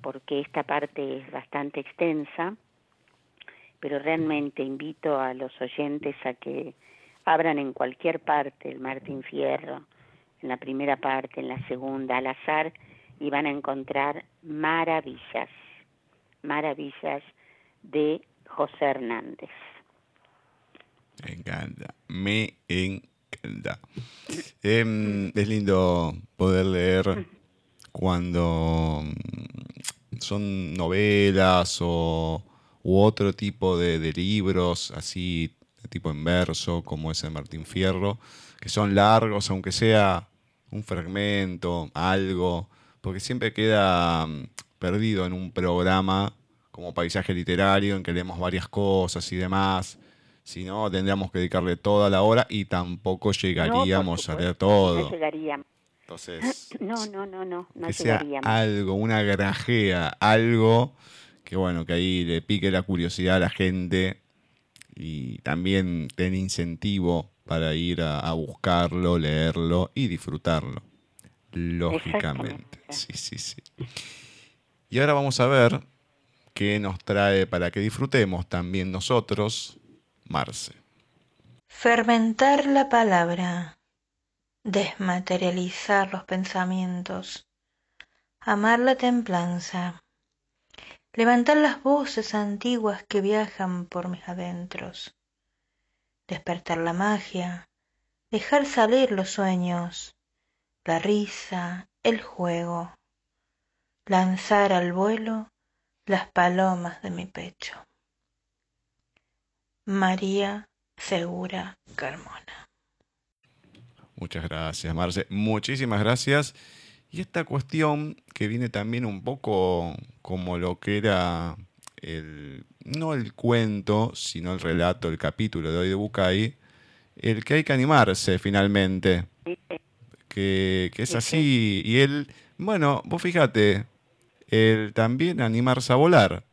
porque esta parte es bastante extensa, pero realmente invito a los oyentes a que abran en cualquier parte el Martín Fierro, en la primera parte, en la segunda, al azar, y van a encontrar maravillas, maravillas de José Hernández. Me encanta, me encanta. Em, es lindo poder leer cuando mm, son novelas o u otro tipo de, de libros así tipo en verso, como es el Martín Fierro, que son largos, aunque sea un fragmento, algo, porque siempre queda mm, perdido en un programa como paisaje literario en que leemos varias cosas y demás. Si no, tendríamos que dedicarle toda la hora y tampoco llegaríamos a leer todo. No llegaríamos. Entonces, no, no, no, no, no que sea algo, una grajea, algo que bueno, que ahí le pique la curiosidad a la gente y también ten incentivo para ir a, buscarlo, leerlo y disfrutarlo. Lógicamente. Sí, sí, sí. Y ahora vamos a ver qué nos trae para que disfrutemos también nosotros, Marce. Fermentar la palabra, desmaterializar los pensamientos, amar la templanza, levantar las voces antiguas que viajan por mis adentros, despertar la magia, dejar salir los sueños, la risa, el juego, lanzar al vuelo las palomas de mi pecho. María Segura Carmona. Muchas gracias, Marce. Muchísimas gracias. Y esta cuestión que viene también un poco como lo que era el, no el cuento, sino el relato, el capítulo de hoy de Bucay, el que hay que animarse finalmente. Que, que es así. Y él, bueno, vos fíjate, el también animarse a volar.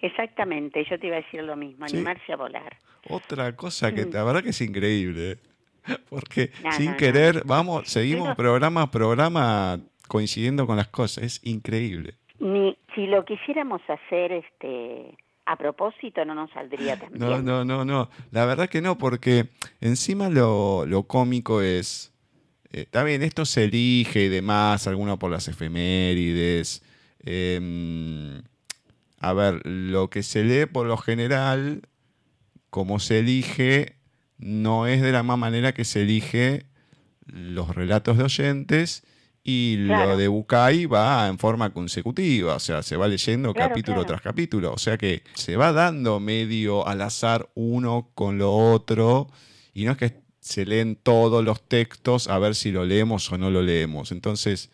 Exactamente, yo te iba a decir lo mismo, animarse a volar. Otra cosa que la verdad que es increíble. Porque sin querer, vamos, seguimos programa a programa coincidiendo con las cosas. Es increíble. Ni si lo quisiéramos hacer este a propósito no nos saldría tan No, no, no, no. La verdad que no, porque encima lo, lo cómico es. Eh, está bien, esto se elige y demás, alguno por las efemérides. Em, a ver, lo que se lee por lo general, como se elige, no es de la misma manera que se elige los relatos de oyentes y lo de Bucay va en forma consecutiva, o sea, se va leyendo capítulo tras capítulo, o sea que se va dando medio al azar uno con lo otro y no es que se leen todos los textos a ver si lo leemos o no lo leemos. Entonces,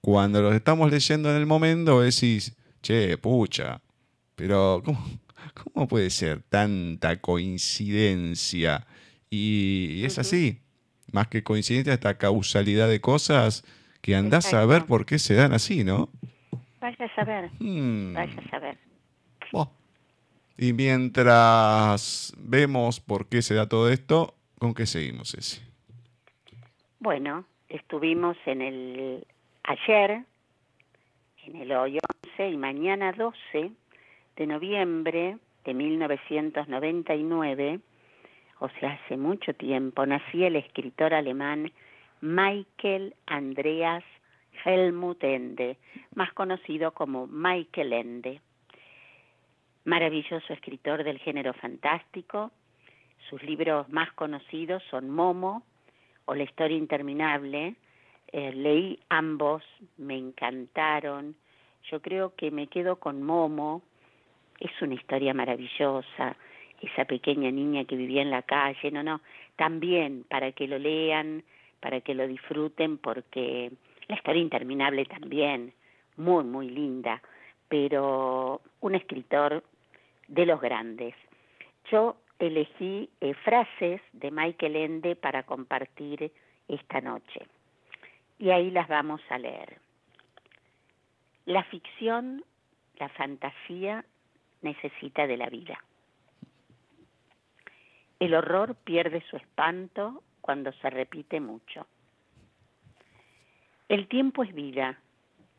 cuando los estamos leyendo en el momento decís, che, pucha, pero ¿cómo, ¿Cómo puede ser tanta coincidencia? Y, es así, más que coincidencia, esta causalidad de cosas que andás a ver por qué se dan así, ¿no? Vaya a saber, hmm. vaya a saber. Y mientras vemos por qué se da todo esto, ¿con qué seguimos, ese? Bueno, estuvimos en el ayer, en el hoy 11 y mañana 12 de noviembre de 1999, o sea, hace mucho tiempo, nacía el escritor alemán Michael Andreas Helmut Ende, más conocido como Michael Ende. Maravilloso escritor del género fantástico. Sus libros más conocidos son Momo o La historia interminable. Eh, leí ambos, me encantaron. Yo creo que me quedo con Momo. Es una historia maravillosa. Esa pequeña niña que vivía en la calle, no, no. También para que lo lean, para que lo disfruten, porque la historia interminable también, muy, muy linda, pero un escritor de los grandes. Yo elegí eh, frases de Michael Ende para compartir esta noche y ahí las vamos a leer. La ficción, la fantasía necesita de la vida. El horror pierde su espanto cuando se repite mucho. El tiempo es vida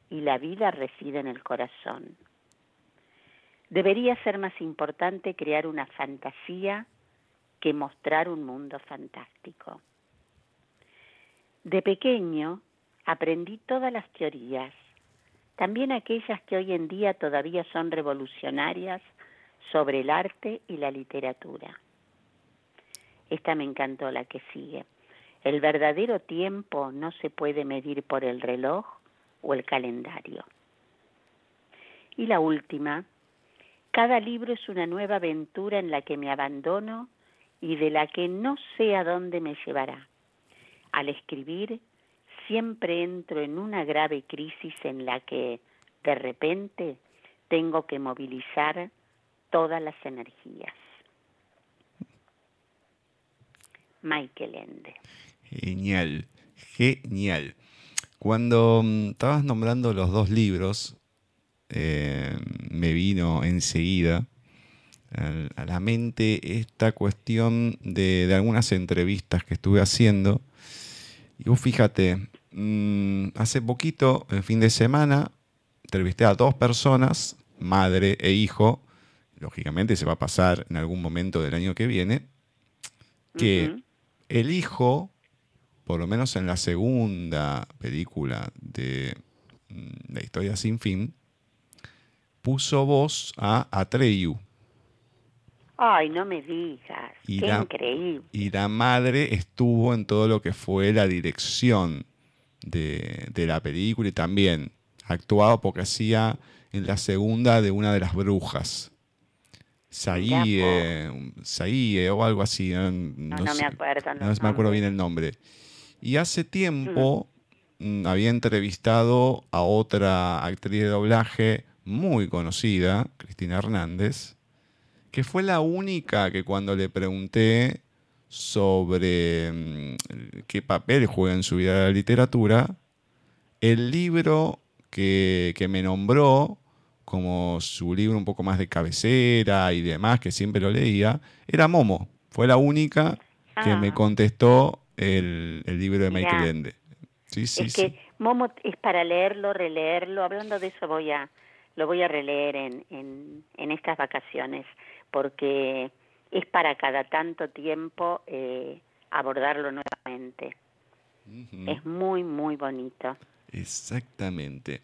y la vida reside en el corazón. Debería ser más importante crear una fantasía que mostrar un mundo fantástico. De pequeño aprendí todas las teorías, también aquellas que hoy en día todavía son revolucionarias sobre el arte y la literatura. Esta me encantó, la que sigue. El verdadero tiempo no se puede medir por el reloj o el calendario. Y la última, cada libro es una nueva aventura en la que me abandono y de la que no sé a dónde me llevará. Al escribir, siempre entro en una grave crisis en la que, de repente, tengo que movilizar todas las energías. Michael Ende. Genial, genial. Cuando mm, estabas nombrando los dos libros, eh, me vino enseguida a la mente esta cuestión de, algunas entrevistas que estuve haciendo. Y vos fíjate, mm, hace poquito, el fin de semana, entrevisté a dos personas, madre e hijo, lógicamente se va a pasar en algún momento del año que viene, que el hijo por lo menos en la segunda película de mm, La historia sin fin, puso voz a Atreyu. Ay, no me digas. Y Qué la, increíble. Y la madre estuvo en todo lo que fue la dirección de, la película y también actuado porque hacía en la segunda de una de las brujas. Saie, Saie o algo así. No, no, me acuerdo. No, me acuerdo bien el nombre. Y hace tiempo mm, había entrevistado a otra actriz de doblaje muy conocida, Cristina Hernández, que fue la única que cuando le pregunté sobre mm, qué papel juega en su vida la literatura, el libro que, me nombró como su libro un poco más de cabecera y demás, que siempre lo leía, era Momo. Fue la única que me ah. contestó el, libro de Michael Ende. Sí, sí, es que Momo es para leerlo, releerlo. Hablando de eso, voy a lo voy a releer en, en, estas vacaciones, porque es para cada tanto tiempo eh, abordarlo nuevamente. Es muy, muy bonito. Exactamente.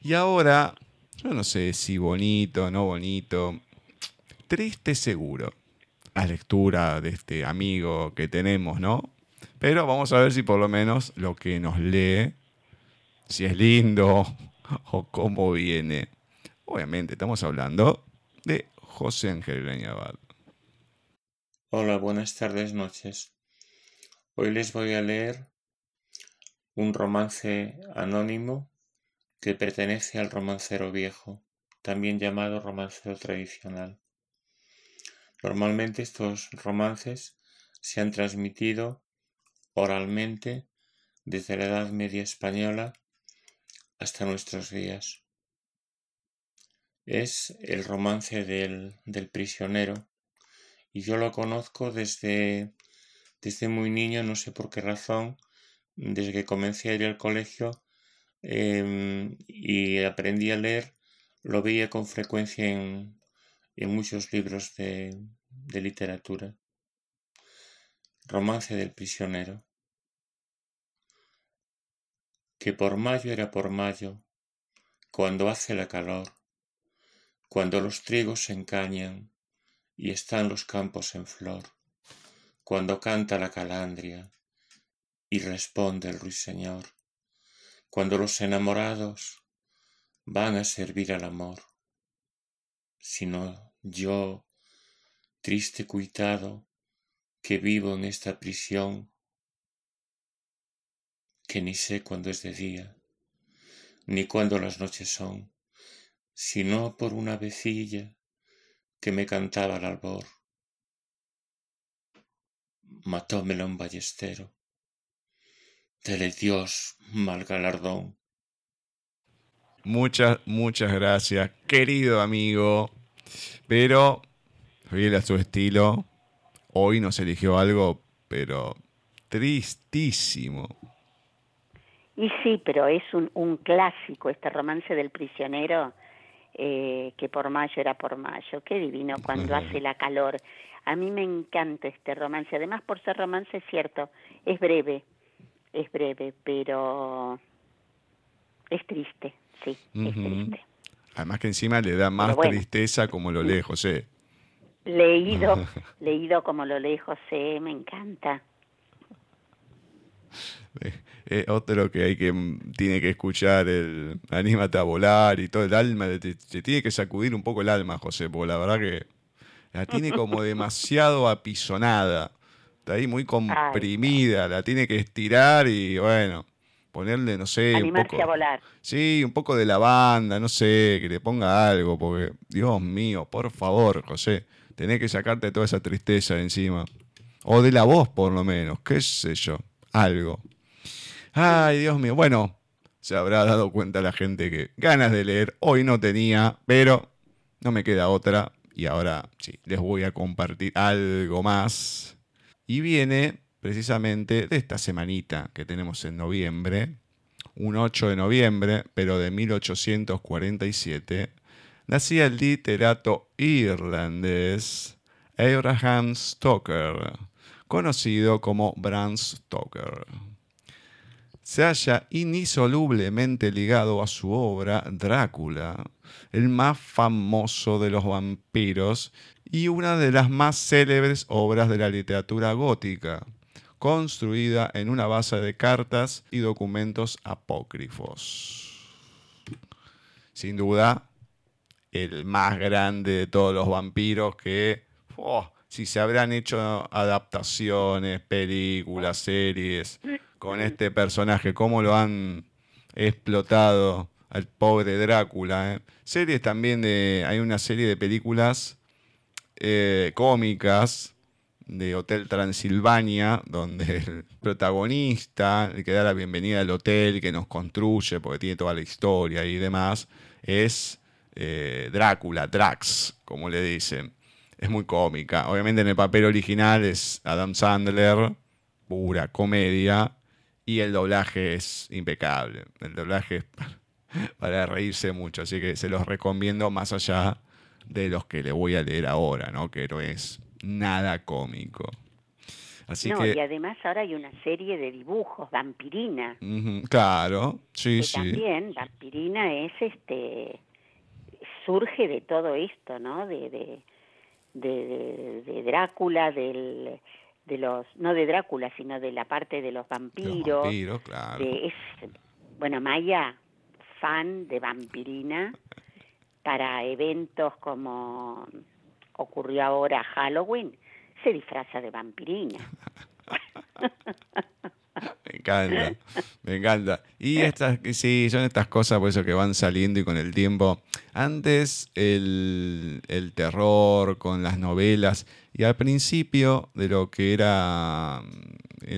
Y ahora, yo no sé si bonito o no bonito, triste seguro la lectura de este amigo que tenemos, ¿no? Pero vamos a ver si por lo menos lo que nos lee, si es lindo o cómo viene. Obviamente estamos hablando de José Ángel Leñabad. Hola, buenas tardes, noches. Hoy les voy a leer un romance anónimo que pertenece al romancero viejo, también llamado romancero tradicional. Normalmente estos romances se han transmitido oralmente desde la Edad Media española hasta nuestros días. Es el romance del, prisionero y yo lo conozco desde, desde muy niño, no sé por qué razón, desde que comencé a ir al colegio em, y aprendí a leer, lo veía con frecuencia en, en muchos libros de, literatura. Romance del prisionero. que por mayo era por mayo, cuando hace la calor, cuando los trigos se encañan y están los campos en flor, cuando canta la calandria y responde el ruiseñor, cuando los enamorados van a servir al amor, sino yo, triste cuitado, que vivo en esta prisión, que ni sé cuándo es de día, ni cuándo las noches son, sino por una vecilla que me cantaba al albor. Matómelo un ballestero. Dele Dios mal galardón. Muchas, muchas gracias, querido amigo. Pero, fiel a su estilo, hoy nos eligió algo, pero tristísimo. Y sí, pero es un, un clásico este romance del prisionero, eh, que por mayo era por mayo. Qué divino cuando hace la calor. A mí me encanta este romance. Además, por ser romance, es cierto, es breve, es breve, pero es triste, sí, es triste. Además que encima le da más tristeza como lo lee José. Leído, leído como lo lee José, me encanta. Eh, otro que hay que mm, tiene que escuchar el anímate a volar y todo el alma, te, tiene que sacudir un poco el alma, José, porque la verdad que la tiene como demasiado apisonada, está ahí muy comprimida, la tiene que estirar y bueno, ponerle, no sé, un poco, a volar. Sí, un poco de lavanda, no sé, que le ponga algo, porque Dios mío, por favor, José, tenés que sacarte toda esa tristeza de encima. O de la voz, por lo menos, qué sé yo, algo. Ay, Dios mío. Bueno, se habrá dado cuenta la gente que ganas de leer hoy no tenía, pero no me queda otra. Y ahora sí, les voy a compartir algo más. Y viene precisamente de esta semanita que tenemos en noviembre, un 8 de noviembre, pero de 1847, nacía el literato irlandés Abraham Stoker, conocido como Bram Stoker se halla inisolublemente ligado a su obra Drácula, el más famoso de los vampiros y una de las más célebres obras de la literatura gótica, construida en una base de cartas y documentos apócrifos. Sin duda, el más grande de todos los vampiros que, oh, si se habrán hecho adaptaciones, películas, series, con este personaje, cómo lo han explotado al pobre Drácula. ¿eh? Series también de. Hay una serie de películas eh, cómicas de Hotel Transilvania, donde el protagonista, el que da la bienvenida al hotel, que nos construye, porque tiene toda la historia y demás, es eh, Drácula, Drax, como le dicen. Es muy cómica. Obviamente en el papel original es Adam Sandler, pura comedia, y el doblaje es impecable. El doblaje es para reírse mucho. Así que se los recomiendo más allá de los que le voy a leer ahora, ¿no? Que no es nada cómico. Así no, que, y además ahora hay una serie de dibujos, Vampirina. claro, sí, que sí. También, Vampirina es este. surge de todo esto, ¿no? De, de, de, de Drácula, del de los no de Drácula sino de la parte de los vampiros, vampiros claro. es bueno Maya fan de vampirina para eventos como ocurrió ahora Halloween se disfraza de vampirina me encanta, me encanta. Y estas, sí, son estas cosas por eso que van saliendo y con el tiempo. Antes el, el terror con las novelas y al principio de lo que era mm,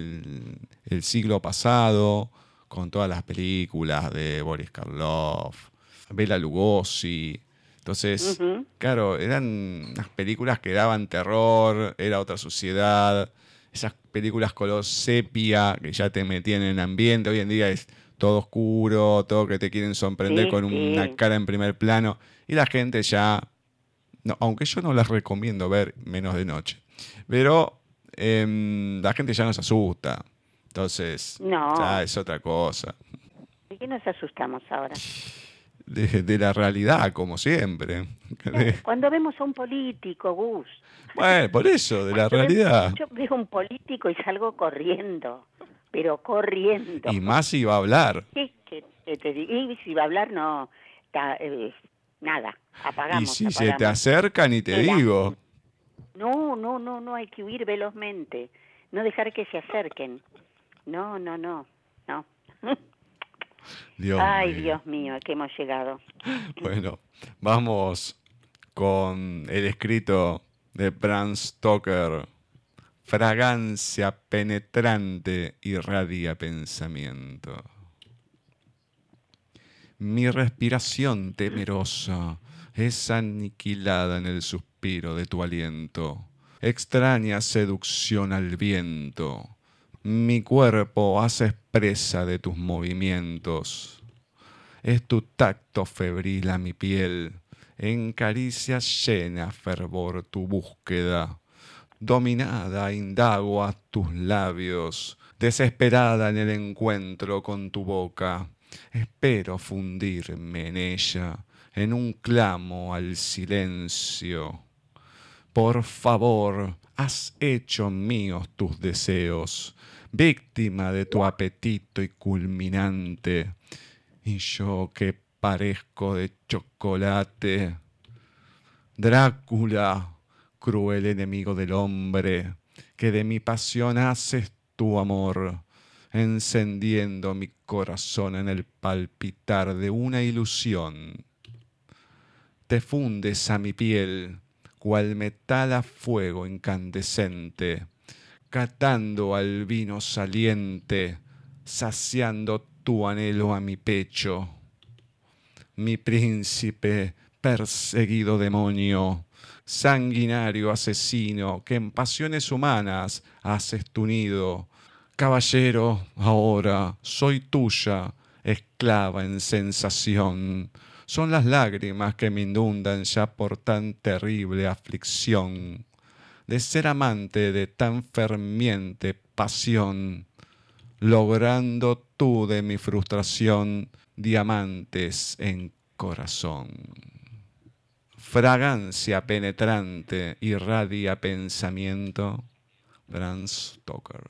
el, siglo pasado, con todas las películas de Boris Karloff, Bela Lugosi. Entonces, claro, eran unas películas que daban terror, era otra sociedad. Esas películas color sepia que ya te metían en ambiente. Hoy en día es todo oscuro, todo que te quieren sorprender con una cara en primer plano. Y la gente ya no, aunque yo no las recomiendo ver menos de noche. Pero em, la gente ya no se asusta. Entonces, ya es otra cosa. nos asustamos ahora? De, la realidad, como siempre. Cuando vemos a un político, Gus. Bueno, por eso, de la realidad. Yo veo un político y salgo corriendo, pero corriendo. Y más si va a hablar. Sí, que, te, y si va a hablar, no, eh, nada, apagamos. Y si se te acercan y te digo. No, no, no, no, hay que huir velozmente, no dejar que se acerquen. No, no, no, no. Ay, Dios mío, a qué hemos llegado. Bueno, vamos con el escrito de Bram Stoker. Fragancia penetrante irradia pensamiento. Mi respiración temerosa es aniquilada en el suspiro de tu aliento. Extraña seducción al viento. Mi cuerpo hace expresa de tus movimientos. Es tu tacto febril a mi piel. En caricias llena fervor tu búsqueda. Dominada indago a tus labios. Desesperada en el encuentro con tu boca Espero fundirme en ella, en un clamo al silencio. Por favor, has hecho míos tus deseos, víctima de tu apetito y culminante. Y yo que parezco de chocolate. Drácula, cruel enemigo del hombre, que de mi pasión haces tu amor encendiendo mi corazón en el palpitar de una ilusión. Te fundes a mi piel, cual metal a fuego incandescente, catando al vino saliente, saciando tu anhelo a mi pecho. Mi príncipe, perseguido demonio, sanguinario asesino, que en pasiones humanas haces tu nido, Caballero, ahora soy tuya, esclava en sensación. Son las lágrimas que me inundan ya por tan terrible aflicción, de ser amante de tan fermiente pasión, logrando tú de mi frustración diamantes en corazón. Fragancia penetrante irradia pensamiento. Bram Stoker.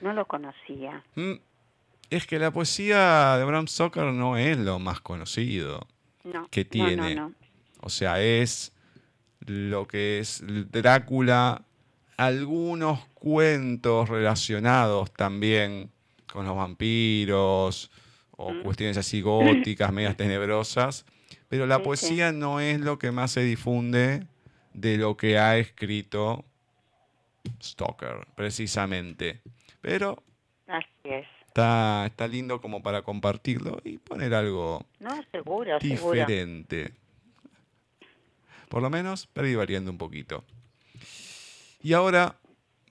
No lo conocía. Mm, es que la poesía de Bram Stoker no es lo más conocido que tiene. o sea, es lo que es Drácula, algunos cuentos relacionados también con los vampiros o mm. cuestiones así góticas, medias tenebrosas, pero la poesía no es lo que más se difunde de lo que ha escrito Stoker, precisamente. Pero Está, está lindo como para compartirlo y poner algo diferente. Por lo menos para ir variando un poquito. Y ahora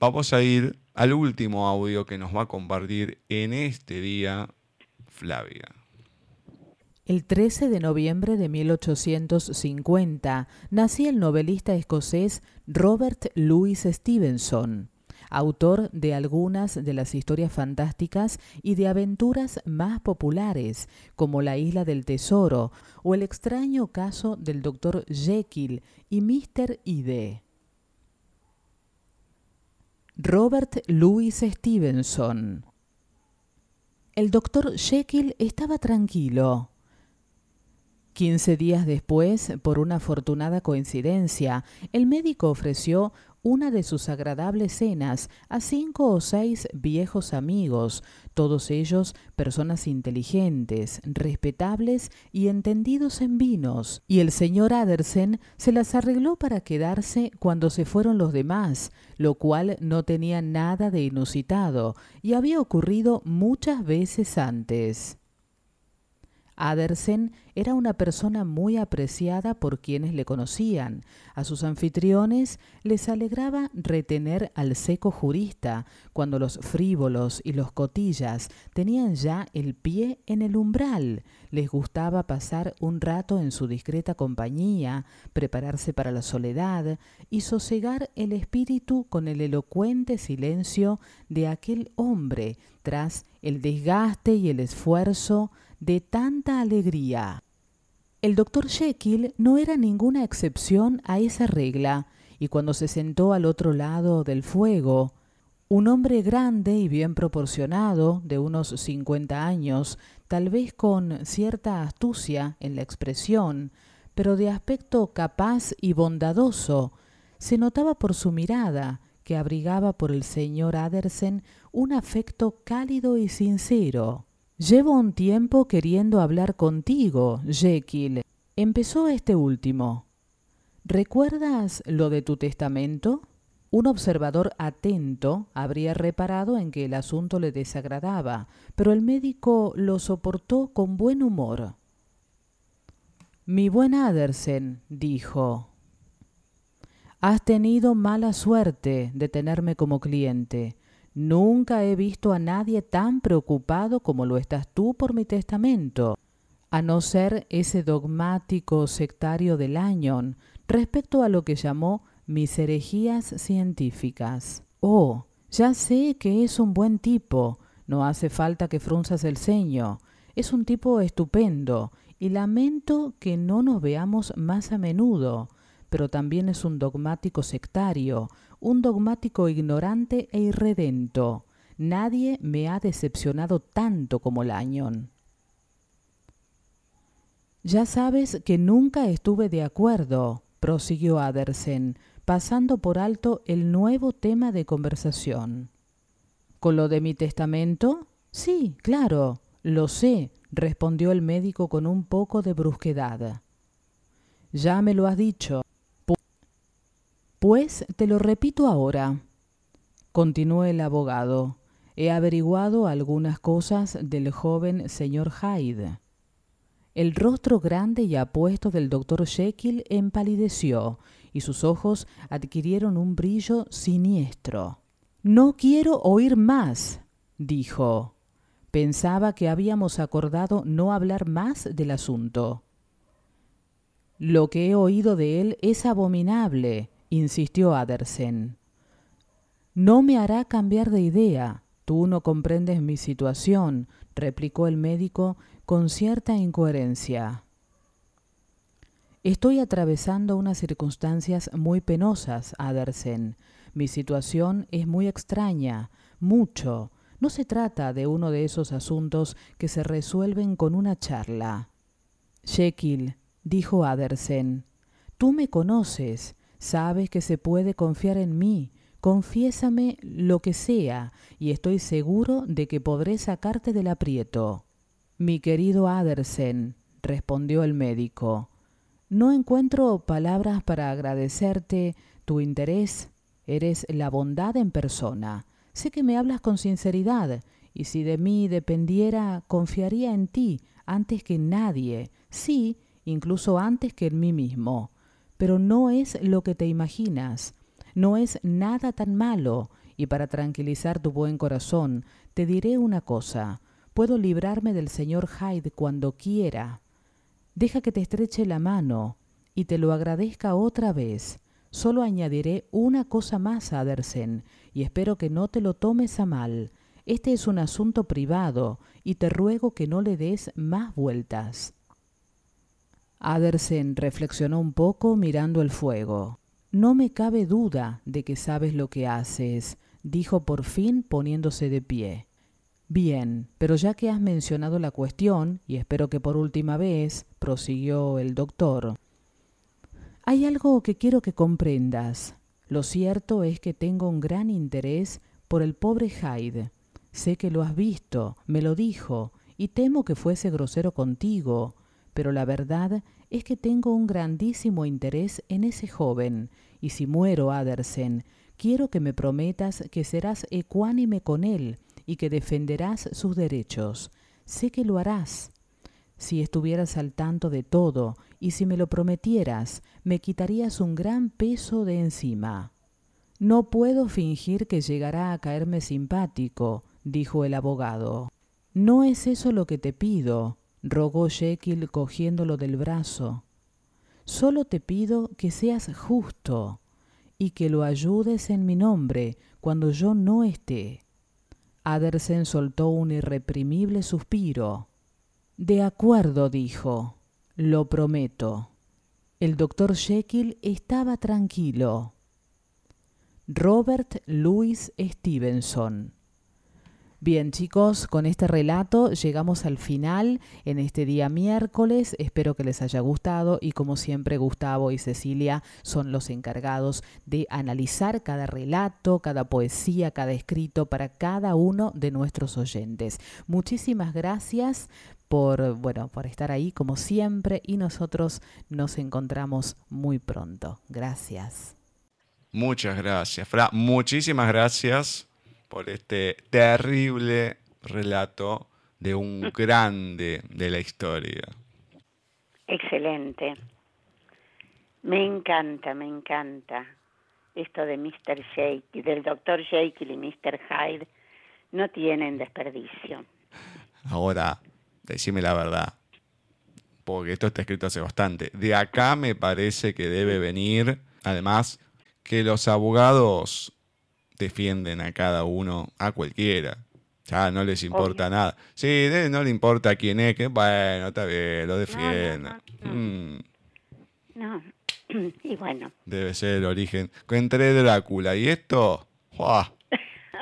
vamos a ir al último audio que nos va a compartir en este día Flavia. El 13 de noviembre de 1850 nació el novelista escocés Robert Louis Stevenson autor de algunas de las historias fantásticas y de aventuras más populares, como La Isla del Tesoro o el extraño caso del Dr. Jekyll y Mr. Hyde. Robert Louis Stevenson El Dr. Jekyll estaba tranquilo. Quince días después, por una afortunada coincidencia, el médico ofreció una de sus agradables cenas a cinco o seis viejos amigos, todos ellos personas inteligentes, respetables y entendidos en vinos, y el señor Adersen se las arregló para quedarse cuando se fueron los demás, lo cual no tenía nada de inusitado y había ocurrido muchas veces antes. Adersen era una persona muy apreciada por quienes le conocían. A sus anfitriones les alegraba retener al seco jurista cuando los frívolos y los cotillas tenían ya el pie en el umbral. Les gustaba pasar un rato en su discreta compañía, prepararse para la soledad y sosegar el espíritu con el elocuente silencio de aquel hombre tras el desgaste y el esfuerzo de tanta alegría. El doctor Jekyll no era ninguna excepción a esa regla, y cuando se sentó al otro lado del fuego, un hombre grande y bien proporcionado, de unos cincuenta años, tal vez con cierta astucia en la expresión, pero de aspecto capaz y bondadoso, se notaba por su mirada, que abrigaba por el señor Adersen un afecto cálido y sincero. Llevo un tiempo queriendo hablar contigo, Jekyll. Empezó este último. ¿Recuerdas lo de tu testamento? Un observador atento habría reparado en que el asunto le desagradaba, pero el médico lo soportó con buen humor. Mi buen Adersen, dijo, has tenido mala suerte de tenerme como cliente. Nunca he visto a nadie tan preocupado como lo estás tú por mi testamento, a no ser ese dogmático sectario de Lanyon respecto a lo que llamó mis herejías científicas. Oh, ya sé que es un buen tipo, no hace falta que frunzas el ceño. Es un tipo estupendo, y lamento que no nos veamos más a menudo, pero también es un dogmático sectario, un dogmático ignorante e irredento. Nadie me ha decepcionado tanto como Lanyon. Ya sabes que nunca estuve de acuerdo, prosiguió Adersen, pasando por alto el nuevo tema de conversación. ¿Con lo de mi testamento? Sí, claro, lo sé, respondió el médico con un poco de brusquedad. Ya me lo has dicho. Pues te lo repito ahora, continuó el abogado. He averiguado algunas cosas del joven señor Hyde. El rostro grande y apuesto del doctor Jekyll empalideció y sus ojos adquirieron un brillo siniestro. No quiero oír más, dijo. Pensaba que habíamos acordado no hablar más del asunto. Lo que he oído de él es abominable, insistió Adersen. No me hará cambiar de idea. Tú no comprendes mi situación, replicó el médico con cierta incoherencia. Estoy atravesando unas circunstancias muy penosas, Adersen. Mi situación es muy extraña, mucho. No se trata de uno de esos asuntos que se resuelven con una charla. Jekyll, dijo Adersen, tú me conoces, Sabes que se puede confiar en mí. Confiésame lo que sea, y estoy seguro de que podré sacarte del aprieto. Mi querido Adersen, respondió el médico, no encuentro palabras para agradecerte tu interés. Eres la bondad en persona. Sé que me hablas con sinceridad, y si de mí dependiera, confiaría en ti antes que en nadie, sí, incluso antes que en mí mismo pero no es lo que te imaginas, no es nada tan malo, y para tranquilizar tu buen corazón, te diré una cosa, puedo librarme del señor Hyde cuando quiera. Deja que te estreche la mano, y te lo agradezca otra vez. Solo añadiré una cosa más, Adersen, y espero que no te lo tomes a mal. Este es un asunto privado, y te ruego que no le des más vueltas. Adersen reflexionó un poco mirando el fuego. No me cabe duda de que sabes lo que haces, dijo por fin poniéndose de pie. Bien, pero ya que has mencionado la cuestión, y espero que por última vez, prosiguió el doctor, hay algo que quiero que comprendas. Lo cierto es que tengo un gran interés por el pobre Hyde. Sé que lo has visto, me lo dijo, y temo que fuese grosero contigo, pero la verdad es que tengo un grandísimo interés en ese joven, y si muero, Adersen, quiero que me prometas que serás ecuánime con él y que defenderás sus derechos. Sé que lo harás. Si estuvieras al tanto de todo y si me lo prometieras, me quitarías un gran peso de encima. No puedo fingir que llegará a caerme simpático, dijo el abogado. No es eso lo que te pido, rogó Jekyll cogiéndolo del brazo. Solo te pido que seas justo y que lo ayudes en mi nombre cuando yo no esté. Adersen soltó un irreprimible suspiro. De acuerdo, dijo. Lo prometo. El doctor Jekyll estaba tranquilo. Robert Louis Stevenson Bien chicos, con este relato llegamos al final en este día miércoles. Espero que les haya gustado y como siempre Gustavo y Cecilia son los encargados de analizar cada relato, cada poesía, cada escrito para cada uno de nuestros oyentes. Muchísimas gracias por bueno, por estar ahí como siempre y nosotros nos encontramos muy pronto. Gracias. Muchas gracias, Fra. Muchísimas gracias por este terrible relato de un grande de la historia. Excelente. Me encanta, me encanta esto de Mr. Jekyll, del Dr. Jekyll y Mr. Hyde. No tienen desperdicio. Ahora, decime la verdad, porque esto está escrito hace bastante. De acá me parece que debe venir, además, que los abogados defienden a cada uno, a cualquiera. Ya no les importa nada. Sí, no le importa quién es, que bueno, está bien, lo defienden. No, mm. y bueno. Debe ser el origen. Entré Drácula y esto, ¡Wow!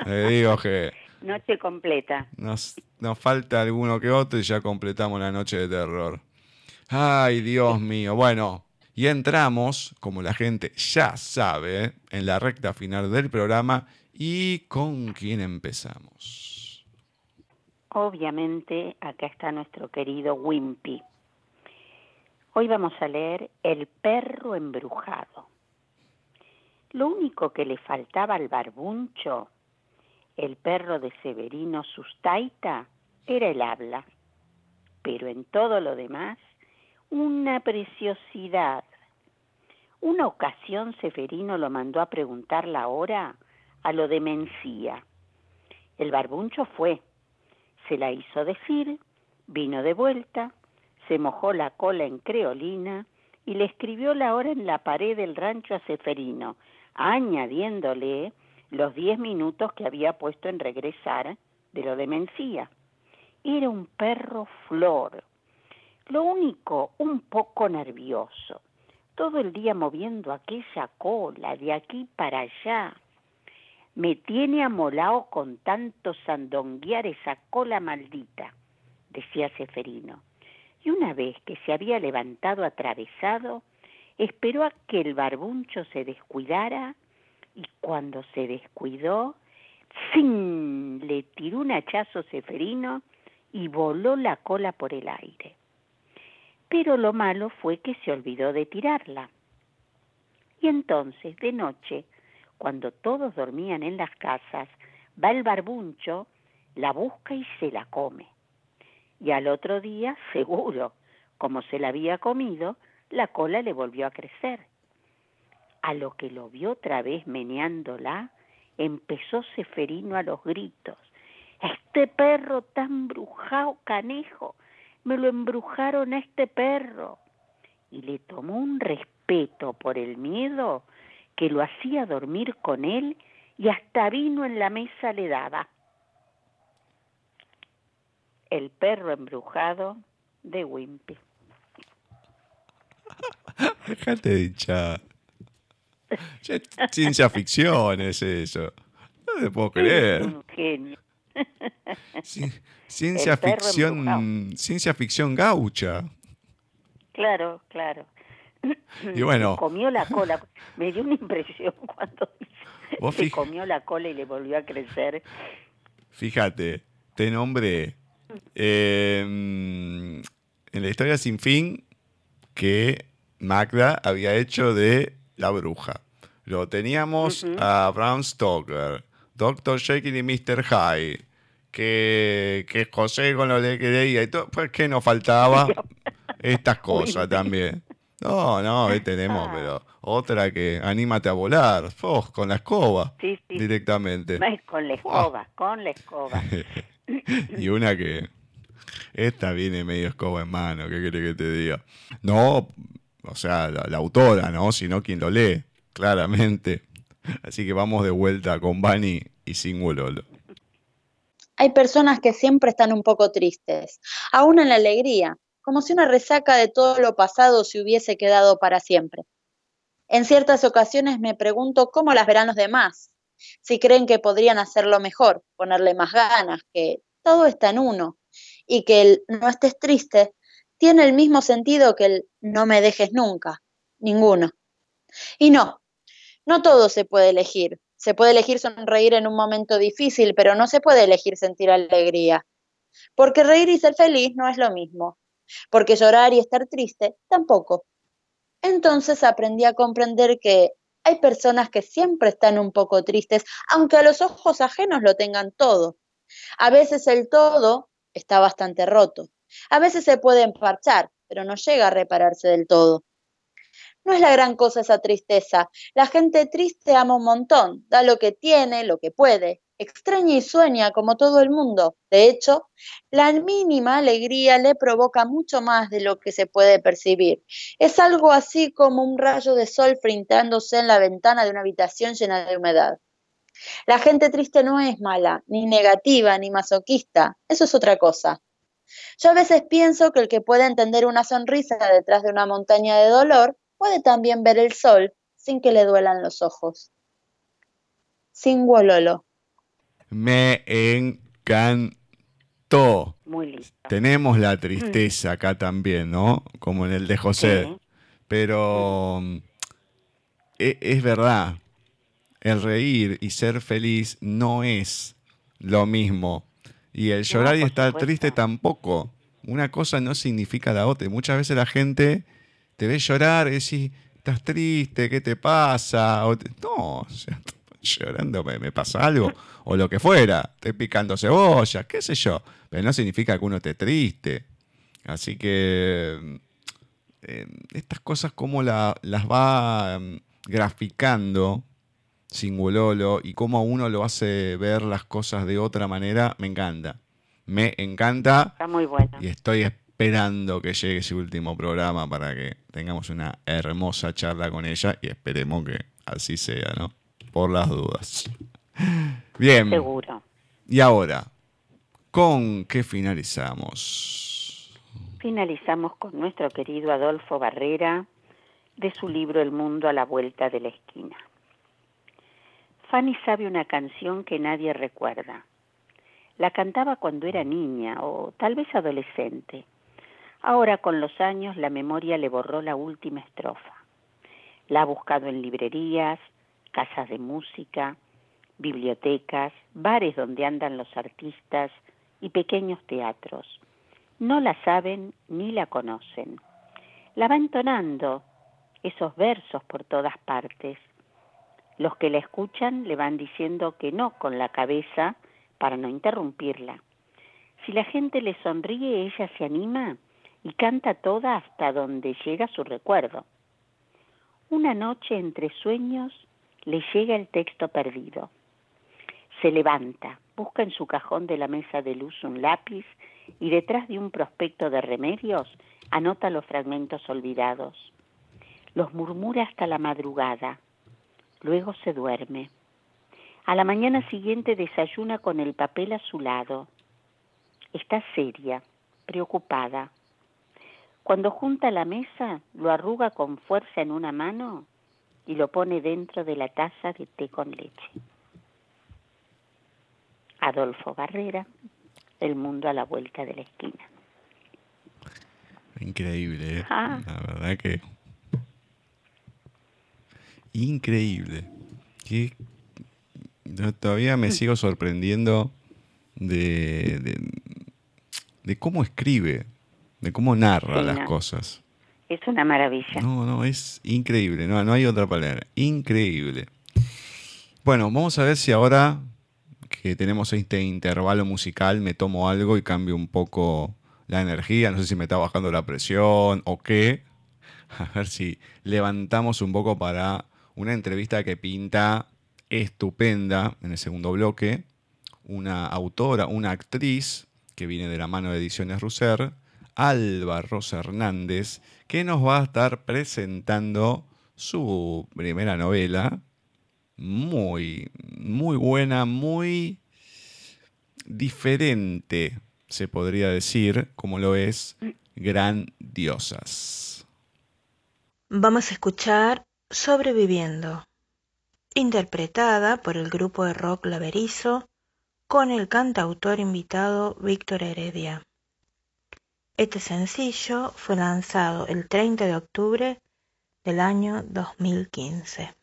le digo que... Noche completa. Nos, nos falta alguno que otro y ya completamos la noche de terror. Ay, Dios mío. Bueno, y entramos, como la gente ya sabe, en la recta final del programa. ¿Y con quién empezamos? Obviamente, acá está nuestro querido Wimpy. Hoy vamos a leer El perro embrujado. Lo único que le faltaba al barbuncho, el perro de Severino Sustaita, era el habla. Pero en todo lo demás una preciosidad. Una ocasión Seferino lo mandó a preguntar la hora a lo de Mencía. El barbuncho fue, se la hizo decir, vino de vuelta, se mojó la cola en creolina y le escribió la hora en la pared del rancho a Seferino, añadiéndole los diez minutos que había puesto en regresar de lo de Mencía. Era un perro flor, lo único, un poco nervioso. Todo el día moviendo aquella cola de aquí para allá. Me tiene amolado con tanto sandonguear esa cola maldita, decía Seferino. Y una vez que se había levantado atravesado, esperó a que el barbuncho se descuidara y cuando se descuidó, ¡zin! le tiró un hachazo Seferino y voló la cola por el aire pero lo malo fue que se olvidó de tirarla. Y entonces, de noche, cuando todos dormían en las casas, va el barbuncho, la busca y se la come. Y al otro día, seguro, como se la había comido, la cola le volvió a crecer. A lo que lo vio otra vez meneándola, empezó Seferino a los gritos. Este perro tan brujao canejo, me lo embrujaron a este perro. Y le tomó un respeto por el miedo que lo hacía dormir con él y hasta vino en la mesa le daba. El perro embrujado de Wimpy. Déjate de hinchar. Ciencia ficción es eso. No te puedo creer. un genio. Ciencia ficción, ciencia ficción gaucha. Claro, claro. Y bueno. comió la cola. Me dio una impresión cuando se comió la cola y le volvió a crecer. Fíjate, te nombré em, en la historia sin fin que Magda había hecho de la bruja. Lo teníamos a Brown Stoker, Dr. Jekyll y Mr. Hyde, que, que José con lo que leía y todo, pues que nos faltaba estas cosas también. No, no, ahí tenemos, Ah. pero otra que anímate a volar, ¡oh! con la escoba Sí, sí. directamente. No con la escoba, con la escoba. y una que esta viene medio escoba en mano, ¿qué quiere que te diga? No, o sea, la, la autora, ¿no? Sino quien lo lee, claramente. Así que vamos de vuelta con Bani y sin Wololo. Hay personas que siempre están un poco tristes, aún en la alegría, como si una resaca de todo lo pasado se hubiese quedado para siempre. En ciertas ocasiones me pregunto cómo las verán los demás, si creen que podrían hacerlo mejor, ponerle más ganas, que todo está en uno, y que el no estés triste tiene el mismo sentido que el no me dejes nunca, ninguno. Y no, no todo se puede elegir. Se puede elegir sonreír en un momento difícil, pero no se puede elegir sentir alegría. Porque reír y ser feliz no es lo mismo. Porque llorar y estar triste tampoco. Entonces aprendí a comprender que hay personas que siempre están un poco tristes, aunque a los ojos ajenos lo tengan todo. A veces el todo está bastante roto. A veces se puede emparchar, pero no llega a repararse del todo. No es la gran cosa esa tristeza. La gente triste ama un montón, da lo que tiene, lo que puede, extraña y sueña como todo el mundo. De hecho, la mínima alegría le provoca mucho más de lo que se puede percibir. Es algo así como un rayo de sol frintándose en la ventana de una habitación llena de humedad. La gente triste no es mala, ni negativa, ni masoquista. Eso es otra cosa. Yo a veces pienso que el que puede entender una sonrisa detrás de una montaña de dolor puede también ver el sol sin que le duelan los ojos. Sin Wololo. Me encantó. Muy lindo. Tenemos la tristeza acá también, ¿no? Como en el de José. Sí. Pero mm, e- es verdad, el reír y ser feliz no es lo mismo. Y el llorar y estar supuesto. triste tampoco. Una cosa no significa la otra. Muchas veces la gente te ve llorar y decís, estás triste, ¿qué te pasa? O te- No, o sea, llorando me, me pasa algo. O lo que fuera, estoy picando cebolla, qué sé yo. Pero no significa que uno esté triste. Así que eh, estas cosas como la- las va mm, graficando Singulolo y cómo uno lo hace ver las cosas de otra manera, me encanta. Me encanta Está muy bueno. y estoy esperando que llegue ese último programa para que tengamos una hermosa charla con ella y esperemos que así sea, ¿no? Por las dudas. Bien, Seguro. y ahora, ¿con qué finalizamos? Finalizamos con nuestro querido Adolfo Barrera de su libro El mundo a la vuelta de la esquina. Fanny sabe una canción que nadie recuerda. La cantaba cuando era niña o tal vez adolescente. Ahora con los años la memoria le borró la última estrofa. La ha buscado en librerías, casas de música, bibliotecas, bares donde andan los artistas y pequeños teatros. No la saben ni la conocen. La va entonando esos versos por todas partes. Los que la escuchan le van diciendo que no con la cabeza para no interrumpirla. Si la gente le sonríe, ella se anima y canta toda hasta donde llega su recuerdo. Una noche entre sueños le llega el texto perdido. Se levanta, busca en su cajón de la mesa de luz un lápiz y detrás de un prospecto de remedios anota los fragmentos olvidados. Los murmura hasta la madrugada. Luego se duerme. A la mañana siguiente desayuna con el papel a su lado. Está seria, preocupada. Cuando junta la mesa, lo arruga con fuerza en una mano y lo pone dentro de la taza de té con leche. Adolfo Barrera, El mundo a la vuelta de la esquina. Increíble, ¿eh? Ah. la verdad que... Increíble. Que todavía me sigo sorprendiendo de, de, de cómo escribe, de cómo narra Sí, las no. cosas. Es una maravilla. No, no, es increíble, no, no hay otra palabra. Increíble. Bueno, vamos a ver si ahora que tenemos este intervalo musical, me tomo algo y cambio un poco la energía. No sé si me está bajando la presión o qué. A ver si levantamos un poco para una entrevista que pinta estupenda en el segundo bloque. Una autora, una actriz que viene de la mano de Ediciones Russer, Alba Rosa Hernández, que nos va a estar presentando su primera novela, muy, muy buena, muy diferente, se podría decir, como lo es Grandiosas. Vamos a escuchar Sobreviviendo, interpretada por el grupo de rock Laverizo con el cantautor invitado Víctor Heredia. Este sencillo fue lanzado el 30 de octubre del año 2015.